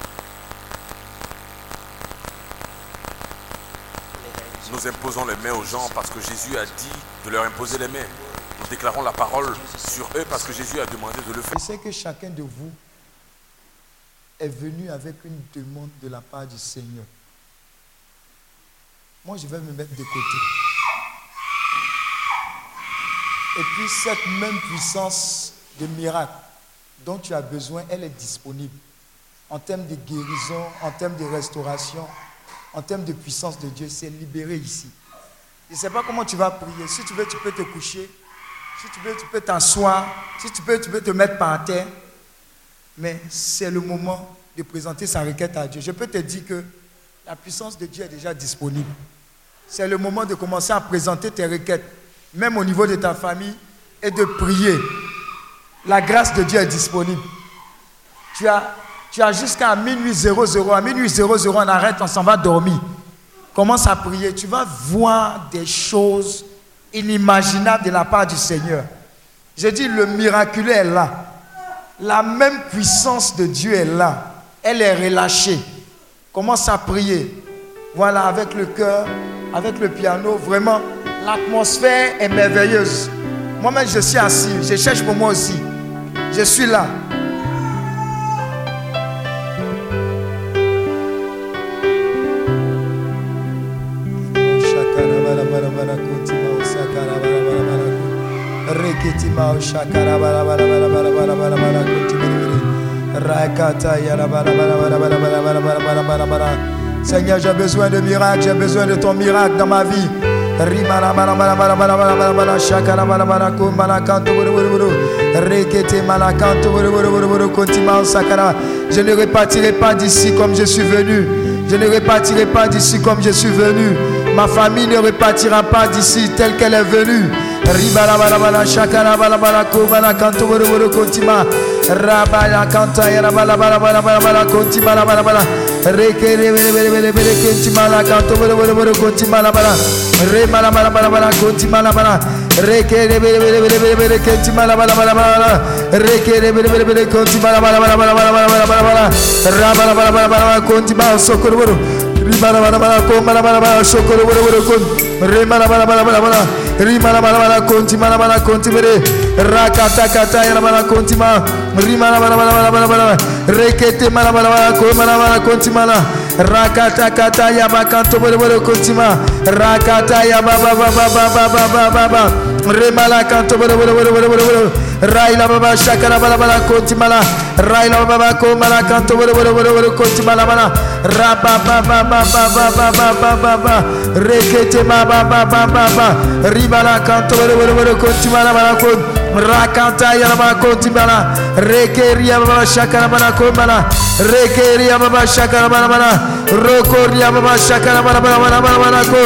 Nous imposons les mains aux gens parce que Jésus a dit de leur imposer les mains. Nous déclarons la parole sur eux parce que Jésus a demandé de le faire. Je sais que chacun de vous est venu avec une demande de la part du Seigneur. Moi, je vais me mettre de côté. Et puis cette même puissance de miracle dont tu as besoin, elle est disponible. En termes de guérison, en termes de restauration, en termes de puissance de Dieu, c'est libéré ici. Je ne sais pas comment tu vas prier. Si tu veux, tu peux te coucher. Si tu veux, tu peux t'asseoir. Si tu peux, tu peux te mettre par terre. Mais c'est le moment de présenter sa requête à Dieu. Je peux te dire que la puissance de Dieu est déjà disponible. C'est le moment de commencer à présenter tes requêtes, même au niveau de ta famille, et de prier. La grâce de Dieu est disponible. Tu as, tu as jusqu'à minuit 00. À minuit 00, on arrête, on s'en va dormir. Commence à prier. Tu vas voir des choses inimaginables de la part du Seigneur. Je dis, le miraculeux est là. La même puissance de Dieu est là. Elle est relâchée. Commence à prier. Voilà, avec le cœur, avec le piano, vraiment, l'atmosphère est merveilleuse. Moi-même, je suis assis. Je cherche pour moi aussi. Je suis là. Seigneur, j'ai besoin de miracles, j'ai besoin de ton miracle dans ma vie. Je ne repartirai pas d'ici comme je suis venu. Je ne repartirai pas d'ici comme je suis venu. Ma famille ne repartira pas d'ici telle qu'elle est venue. Rabala, Kanta, Yarabala, Balabala, Balabala, Reke, Reke, Rimana mana mana ko mana mana mana shokoro boro boro kon. Rimana mana mana mana mana. Rimana mana mana konti mana mana konti bere. Rakata kata yana mana konti ma. Rimana mana mana mana mana mana. Rekete mana mana mana kon mana mana konti mana rakata kata ya bakanto boro kutima rakata ya baba baba baba baba baba remala kanto boro boro boro boro boro raila baba shakara bala bala kutimala raila baba ko mala kanto boro boro boro boro kutimala bala raba baba baba baba baba baba rekete baba baba baba ribala kanto boro boro boro kutimala bala kutimala rakata yaraba kotibala rekeria baba shakara bana komala rekeria baba shakara bana bana rokoria baba shakara bana bana bana bana bana ko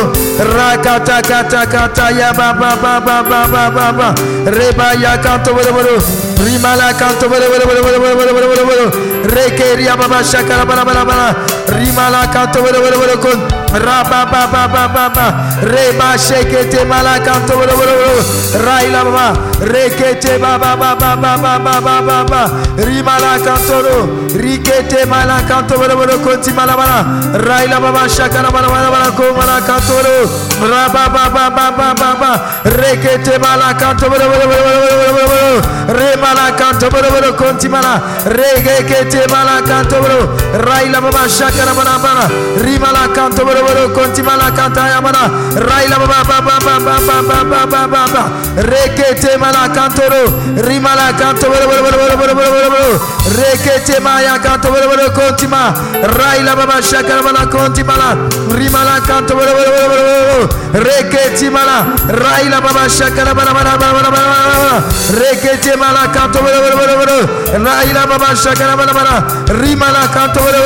rakata kata kata ya baba baba baba baba reba ya kanto bolo bolo rimala kanto bolo bolo bolo bolo bolo bolo bolo bolo rekeria baba shakara bana bana bana rimala kanto bolo bolo bolo ko Baba, Reba Shekete Malakanto Boro Boro Boro, Raila Baba, Rekete Baba Baba Baba Baba Baba, Rimala Kantoro, Rikete Malakanto Boro Boro Konti Malabana, Raila Baba Shakara Bala Bala Bala Komala Kantoro, Raba Baba Baba Baba, Rekete Malakanto Boro Boro Boro Boro Boro Boro, Remala Kanto Boro Boro Konti Mala, Regekete Malakanto Boro, Raila Baba Shakara Bala Bala, Boro Konti Malakanta Yamana, Raila Baba Baba Baba Baba Baba Baba, Rekete Malakantoro, Rimala Kanto Rekete Maya Kanto Boro Ma, Raila Baba Shakara Konti Mala, Rimala Kanto Rekete Mala, Raila Baba Shakara Rekete Mala Kanto Boro Boro Raila Baba Shakara Rimala Kanto Boro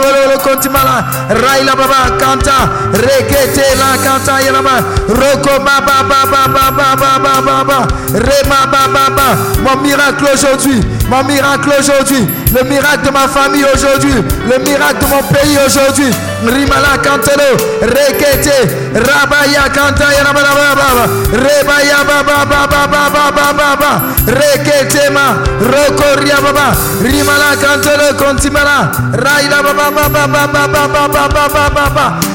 Boro Kanto Konti Mala, Raila Baba Kanta, Rekete La Kanta Yalaba, Roko Baba Baba Baba Baba Baba, Rema Baba Baba, mon miracle aujourd'hui, mon miracle aujourd'hui, le miracle de ma famille aujourd'hui, le miracle de mon pays aujourd'hui, Rimala Kantelo, Rekete, Rabaya Kanta Yalaba Baba, Rebaya Baba Ma, Baba, Rimala Kontimala, Raila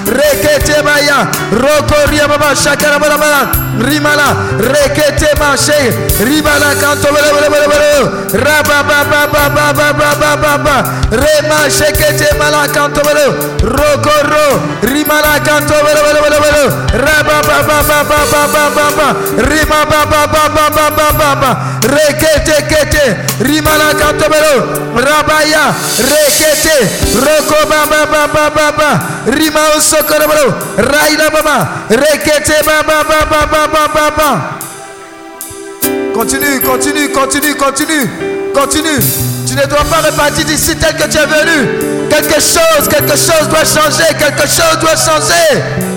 Rekete Baya, Roko Ria Baba Shakara Baba Baba, Rimala, Rekete Ma She, Rimala Kanto Baba Baba Baba, Raba Baba Baba Baba Baba Baba, Rema Shekete Mala Kanto Baba, Roko Ro, Rimala Kanto Baba Baba Baba, Raba Baba Baba Baba Baba, Rima Baba Rekete Kete, Rimala Kanto Baba, Rabaya, Rekete, Roko Baba Rima Osokoro Continue, continue, continue, continue, continue. Tu ne dois pas repartir d'ici tel que tu es venu. Quelque chose, quelque chose doit changer, quelque chose doit changer.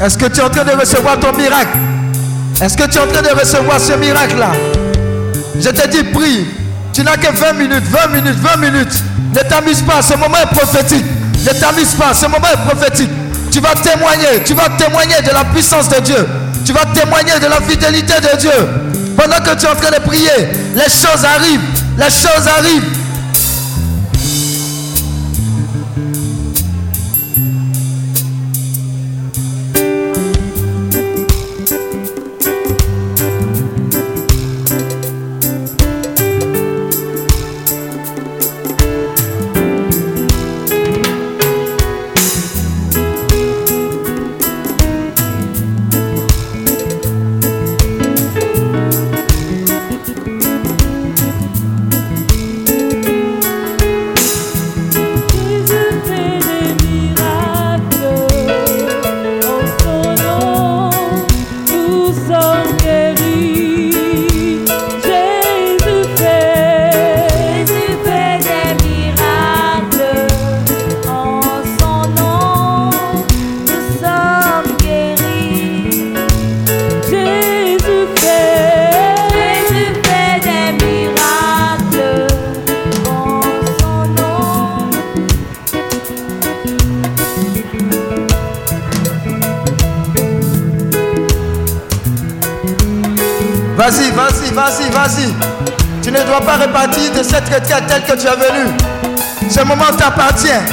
Est-ce que tu es en train de recevoir ton miracle? Est-ce que tu es en train de recevoir ce miracle-là? Je te dis, prie. Tu n'as que 20 minutes, 20 minutes, 20 minutes. Ne t'amuse pas, ce moment est prophétique. Ne t'amuse pas, ce moment est prophétique. Tu vas témoigner, tu vas témoigner de la puissance de Dieu. Tu vas témoigner de la fidélité de Dieu. Pendant que tu es en train de prier, les choses arrivent. Les choses arrivent.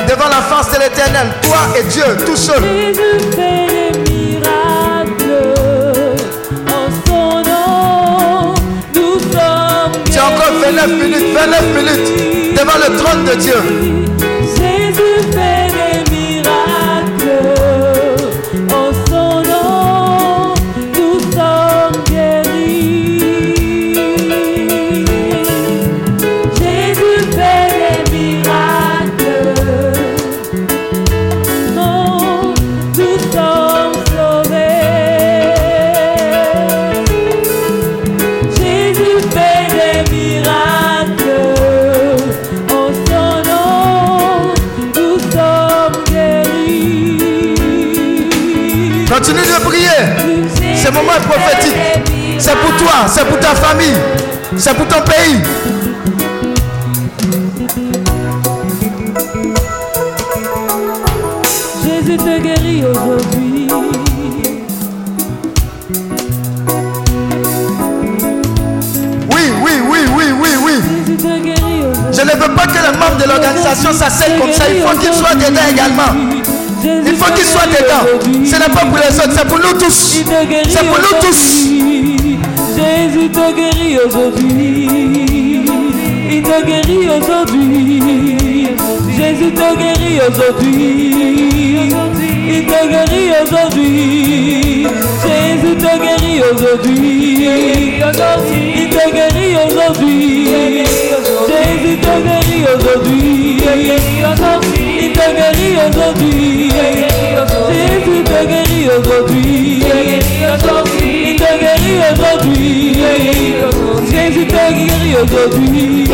Devant la face de l'éternel, toi et Dieu, tout seul. Jésus fait des miracles en son nom. Nous sommes Tu as encore 29 minutes, 29 minutes devant le trône de Dieu. C'est pour ton pays. Jésus te guérit aujourd'hui. Oui, oui, oui, oui, oui, oui. Jésus te guérit aujourd'hui. Je ne veux pas que les membres de l'organisation s'asseyent comme ça. Il faut qu'ils soient dedans également. Il faut qu'ils soient dedans. Ce n'est pas pour les autres, c'est pour nous tous. C'est pour nous tous. Jésus te guérit aujourd'hui. Il te guérit aujourd'hui. Jésus te guérit aujourd'hui. Il te guérit aujourd'hui. Jésus te guérit aujourd'hui. Il te guérit aujourd'hui. Jésus te guérit aujourd'hui. Il te guérit aujourd'hui. Jésus te guérit aujourd'hui. Te guérit aujourd'hui. Jésus te guérit aujourd'hui. Il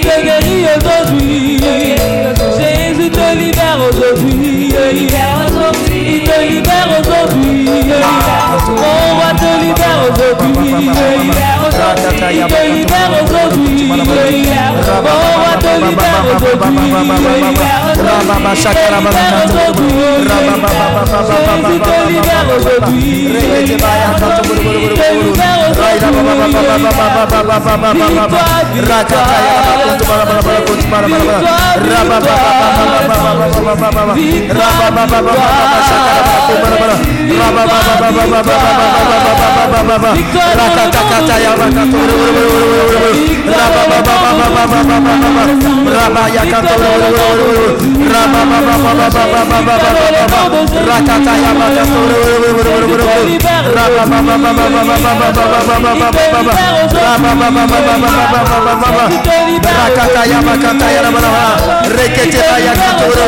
te guérit aujourd'hui. Jésus te libère aujourd'hui. Il te libère aujourd'hui. Mon roi te libère aujourd'hui. Il te libère aujourd'hui. Rabba Mon roi te libère aujourd'hui.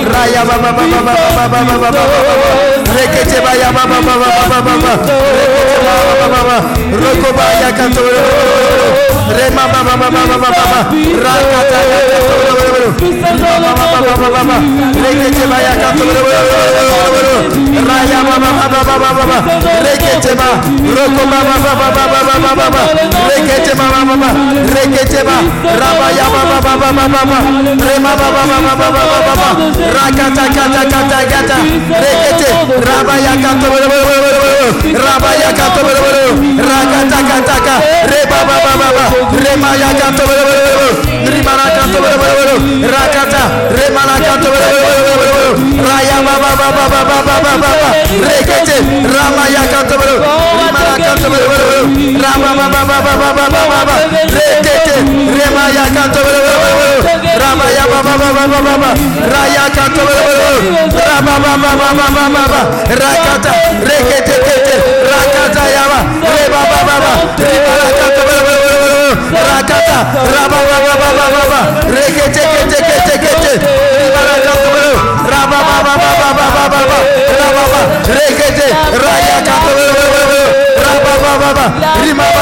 te libère aujourd'hui. Il te libère Rakata, rekete, kete, rakata yaba, reba baba baba, reba rakata baba baba, rakata, raba baba baba baba, rekete, kete, kete, kete, reba rakata baba, raba baba baba baba baba, raba baba, rekete, rakata kata kata kata rekete rabaya kata rabaya kata rakata kata kata reba baba baba rebaya kata ribara kata rakata remara kata raya baba baba baba baba rekete ramaya kata rakata rekete reba baba baba reba rakata rakata raba baba baba baba rekete kete kete reba rakata raba baba baba baba baba raba baba ba ba ba rima ba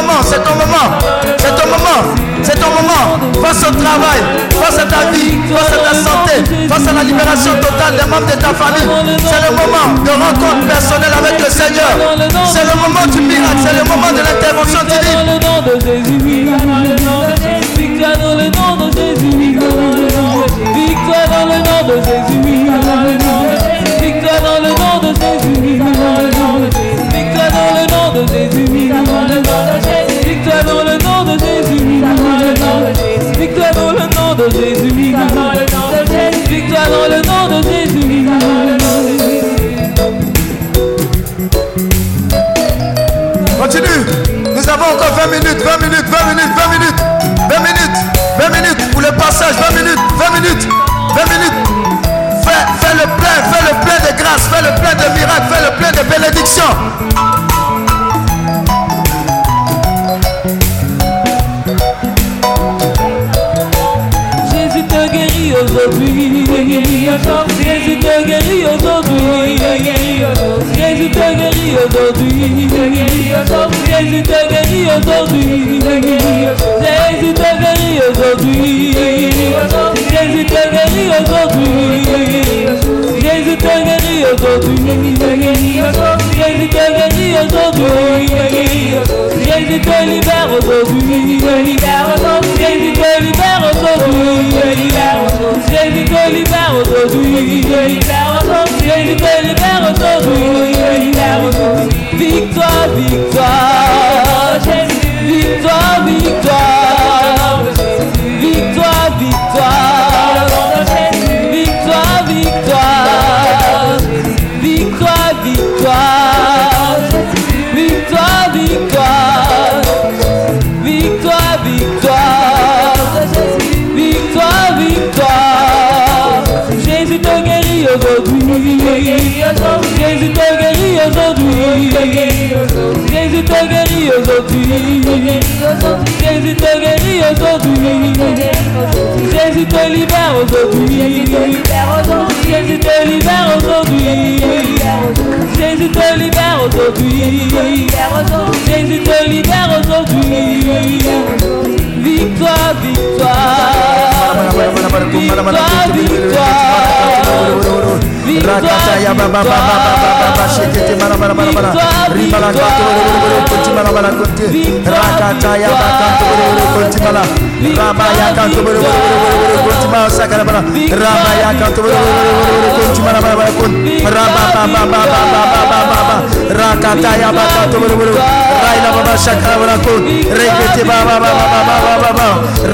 moment, c'est ton moment, c'est ton moment. C'est ton moment. Face au travail, face à ta vie, face à ta santé, face à la libération totale des membres de ta famille. C'est le moment de rencontre personnelle avec le Seigneur. C'est le moment du miracle, c'est le moment de l'intervention divine. Le nom de Jésus. Victoire dans le nom de Jésus. Continue. Nous avons encore 20 minutes, 20 minutes, 20 minutes, 20 minutes, 20 minutes, 20 minutes pour le passage, 20 minutes, 20 minutes, 20 minutes. Fais, fais le plein, fais le plein de grâce, fais le plein de miracles, fais le plein de bénédictions. Aujourd'hui. Jésus te guérit aujourd'hui. Jésus te guérit aujourd'hui. Jésus te guérit aujourd'hui. Jésus te guérit aujourd'hui. Jésus te guérit aujourd'hui. Jésus te guérit aujourd'hui. Jésus te guérit aujourd'hui. Jésus te libère aujourd'hui. Jésus te libère aujourd'hui. so Baby so Do you. girl you so Baby girl aujourd'hui. Jésus te libère aujourd'hui. Jésus te libère aujourd'hui. Jésus te libère aujourd'hui. Jésus te libère aujourd'hui. Victoire, victoire. Rakataya bakatu raila baba shakara bana ko rekete baba baba baba baba baba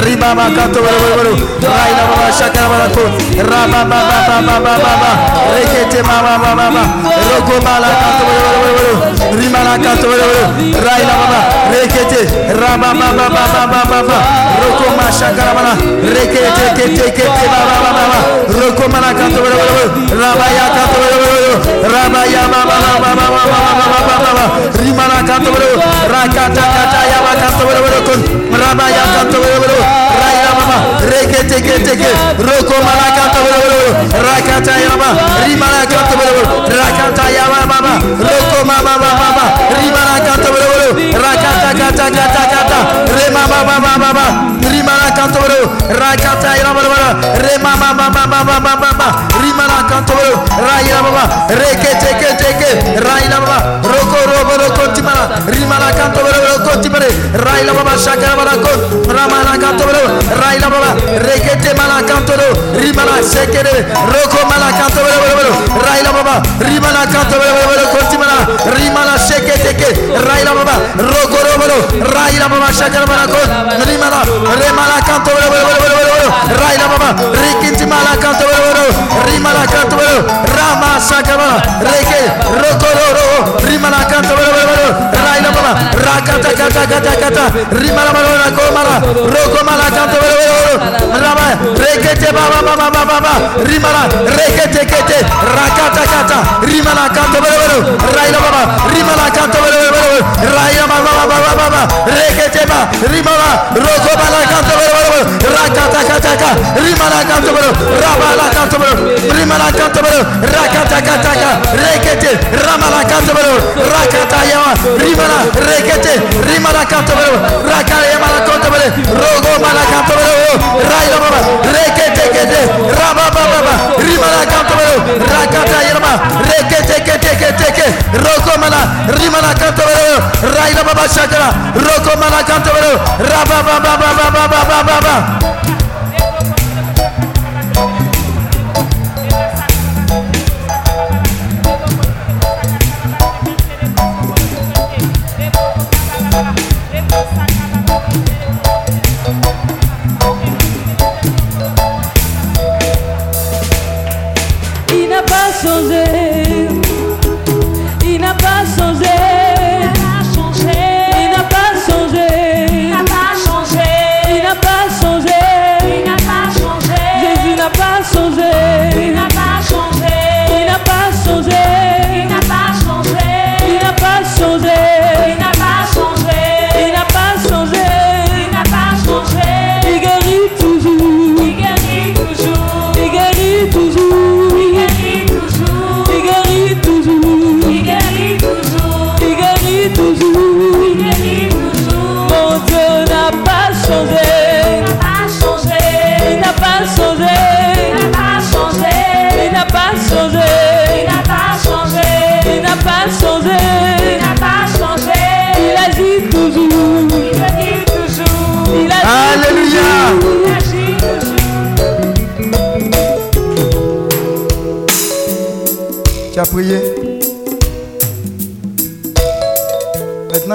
riba baba kato bana bana raila baba shakara bana ko raba baba baba baba baba rekete baba baba baba roko bala kato bana bana bana rima la kato bana bana raila baba rekete raba baba baba baba baba roko ma shakara bana rekete kete kete baba baba baba roko mana kato bana bana raba ya kato bana bana raba ya baba baba baba baba baba baba rima la kato bana rakata kata ya bakata kun raba ya kata bere bere raya mama rekete kete ke roko mala kata bere bere rakata ya mama rimala kata bere bere rakata ya mama roko mama mama rimala kata bere bere rakata kata kata kata rema mama mama rimala kata bere rakata ya mama rema mama mama mama rimala kata bere raya mama rekete kete ke raya mama Raila Baba Shakara Balako, Ramana Cantolo, Raila Baba, Rekete Malacantolo, Rimala Sekere, Roko Malacantolo, Raila Baba, Rimala Cantolo, Cotimana, Rimala Sekete, Raila Baba, Roko Robolo, Raila Baba Shakara Balako, Rimala, Remala Cantolo, Raila Baba, Rikinti Malacantolo, Rimala Cantolo, Rama Sakaba, Reke, Rotororo, Rimana Canto, Raina Mama, Rakata Kata Kata Kata, Rimana Marona Komala, Roko Malakanto, Rama, Rekete Baba Baba Baba, Rimana, Rekete Kete, Rakata Kata, Rimana Canto, Raina Mama, Rimana Canto, Raina Mama Baba Baba, Rekete Ba, Rimana, Roko Malakanto, Rakata Kata, Rimana Canto, Rabala Canto, Rimana Canto, rakata kataka rekete ramala katabelo rakata yama rimala rekete rimala katabelo rakala yama katabelo rogo mala katabelo raila baba rekete kete raba baba rimala katabelo rakata yama rekete kete kete ke rogo mala rimala katabelo raila baba shakala rogo mala katabelo raba baba baba baba baba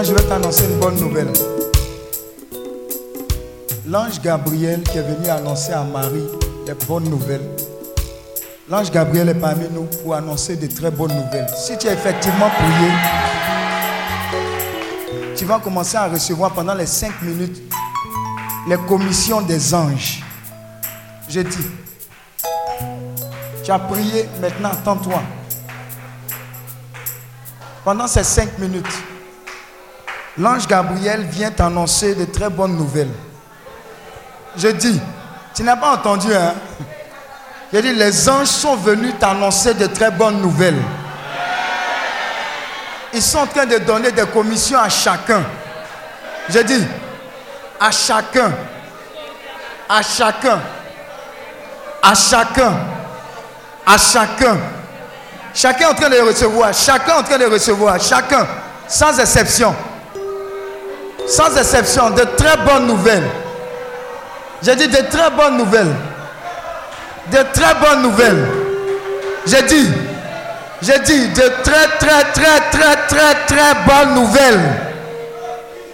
Je vais t'annoncer une bonne nouvelle. L'ange Gabriel qui est venu annoncer à Marie des bonnes nouvelles. L'ange Gabriel est parmi nous pour annoncer de très bonnes nouvelles. Si tu as effectivement prié, tu vas commencer à recevoir pendant les cinq minutes les commissions des anges. Je dis, tu as prié, maintenant attends-toi. Pendant ces cinq minutes, l'ange Gabriel vient t'annoncer de très bonnes nouvelles. Je dis, tu n'as pas entendu, hein? Je dis, les anges sont venus t'annoncer de très bonnes nouvelles. Ils sont en train de donner des commissions à chacun. Je dis, à chacun, à chacun, à chacun, à chacun. Chacun est en train de recevoir, chacun est en train de recevoir, chacun, sans exception. Sans exception, de très bonnes nouvelles. J'ai dit de très bonnes nouvelles. De très bonnes nouvelles. J'ai dit, j'ai dit de très très très très très très bonnes nouvelles.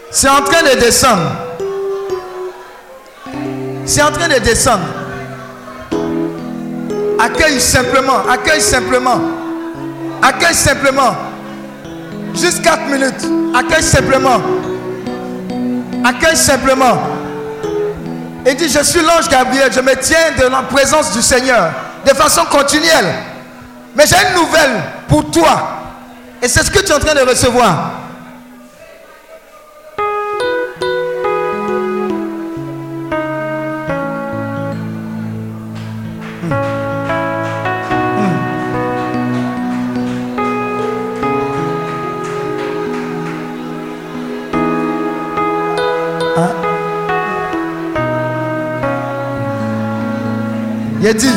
C'est en train de descendre. C'est en train de descendre. Accueille simplement, accueille simplement. Accueille simplement. Juste 4 minutes. Accueille simplement. Accueille simplement. Et dit, je suis l'ange Gabriel, je me tiens de la présence du Seigneur de façon continuelle. Mais j'ai une nouvelle pour toi. Et c'est ce que tu es en train de recevoir. J'ai dit,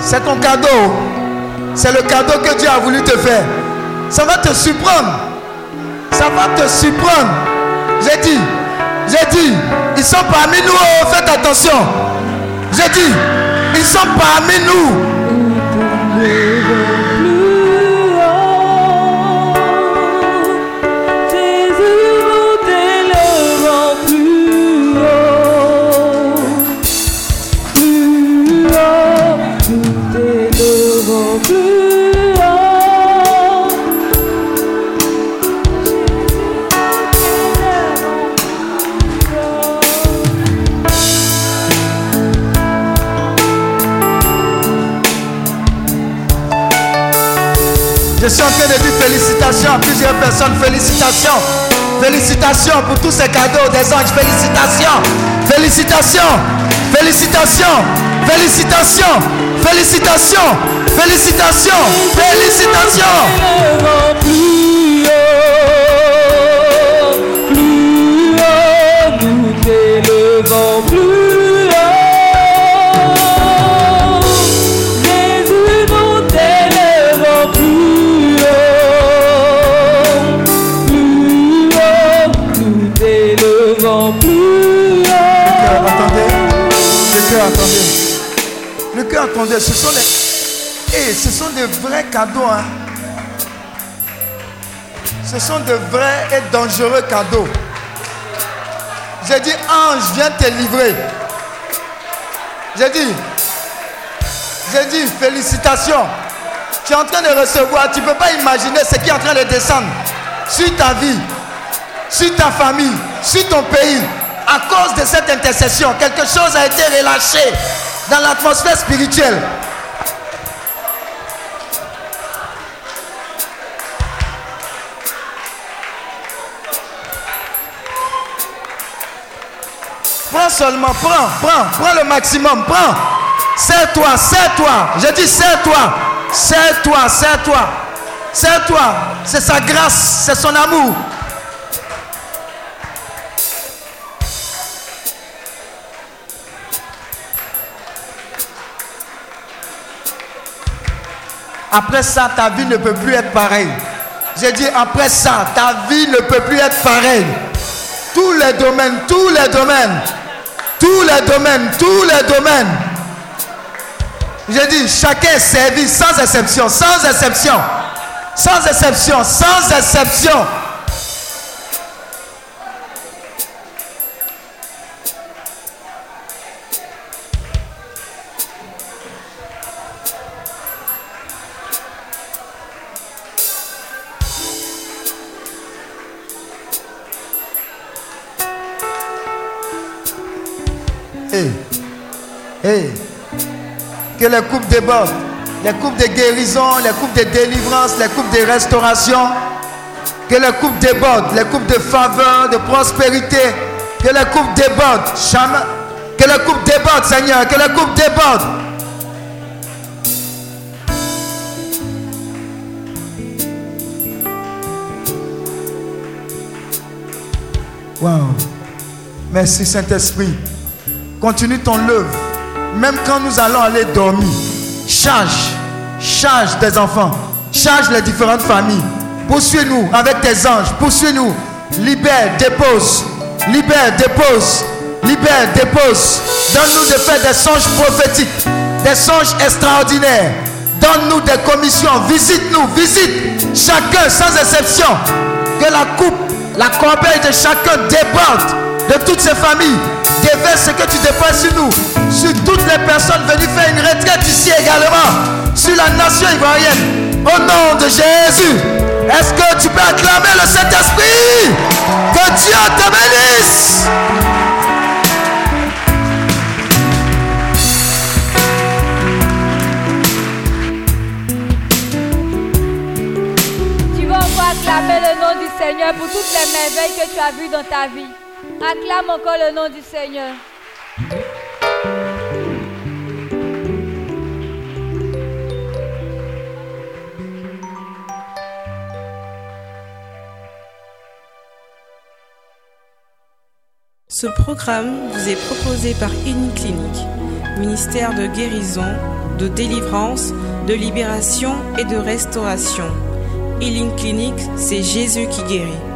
c'est ton cadeau. C'est le cadeau que Dieu a voulu te faire. Ça va te surprendre. Ça va te surprendre. J'ai dit, j'ai dit, ils sont parmi nous. Oh, faites attention. J'ai dit, ils sont parmi nous. Je suis en train de dire félicitations à plusieurs personnes. Félicitations. Félicitations pour tous ces cadeaux des anges. Félicitations. Félicitations. Félicitations. Félicitations. Félicitations. Félicitations. Félicitations. De vrais et dangereux cadeaux. J'ai dit, ange, viens te livrer. J'ai dit, j'ai dit, félicitations. Tu es en train de recevoir, tu peux pas imaginer ce qui est en train de descendre sur ta vie, sur ta famille, sur ton pays. À cause de cette intercession, quelque chose a été relâché dans l'atmosphère spirituelle. Prends, prends, prends le maximum, prends. Serre-toi, serre-toi. Je dis serre-toi, serre-toi, serre-toi. Serre-toi. C'est sa grâce, c'est son amour. Après ça, ta vie ne peut plus être pareille. J'ai dit, après ça, ta vie ne peut plus être pareille. Tous les domaines, tous les domaines, tous les domaines, tous les domaines. J'ai dit, chacun est servi sans exception, sans exception, sans exception, sans exception. Hey. Hey. Que les coupes débordent. Les coupes de guérison, les coupes de délivrance, les coupes de restauration. Que les coupes débordent. Les coupes de faveur, de prospérité. Que les coupes débordent. Que les coupes débordent, Seigneur. Que les coupes débordent. Wow. Merci Saint-Esprit. Continue ton œuvre. Même quand nous allons aller dormir, charge, charge tes enfants, charge les différentes familles. Poursuis-nous avec tes anges, poursuis-nous. Libère, dépose, libère, dépose, libère, dépose. Donne-nous de faire des songes prophétiques, des songes extraordinaires. Donne-nous des commissions, visite-nous, visite chacun sans exception. Que la coupe, la corbeille de chacun déborde de toutes ces familles. Déverse ce que tu dépenses sur nous, sur toutes les personnes venues faire une retraite ici également, sur la nation ivoirienne. Au nom de Jésus, est-ce que tu peux acclamer le Saint-Esprit? Que Dieu te bénisse. Tu vas encore acclamer le nom du Seigneur pour toutes les merveilles que tu as vues dans ta vie. Acclame encore le nom du Seigneur. Ce programme vous est proposé par Clinique, ministère de guérison, de délivrance, de libération et de restauration. Healing Clinic, c'est Jésus qui guérit.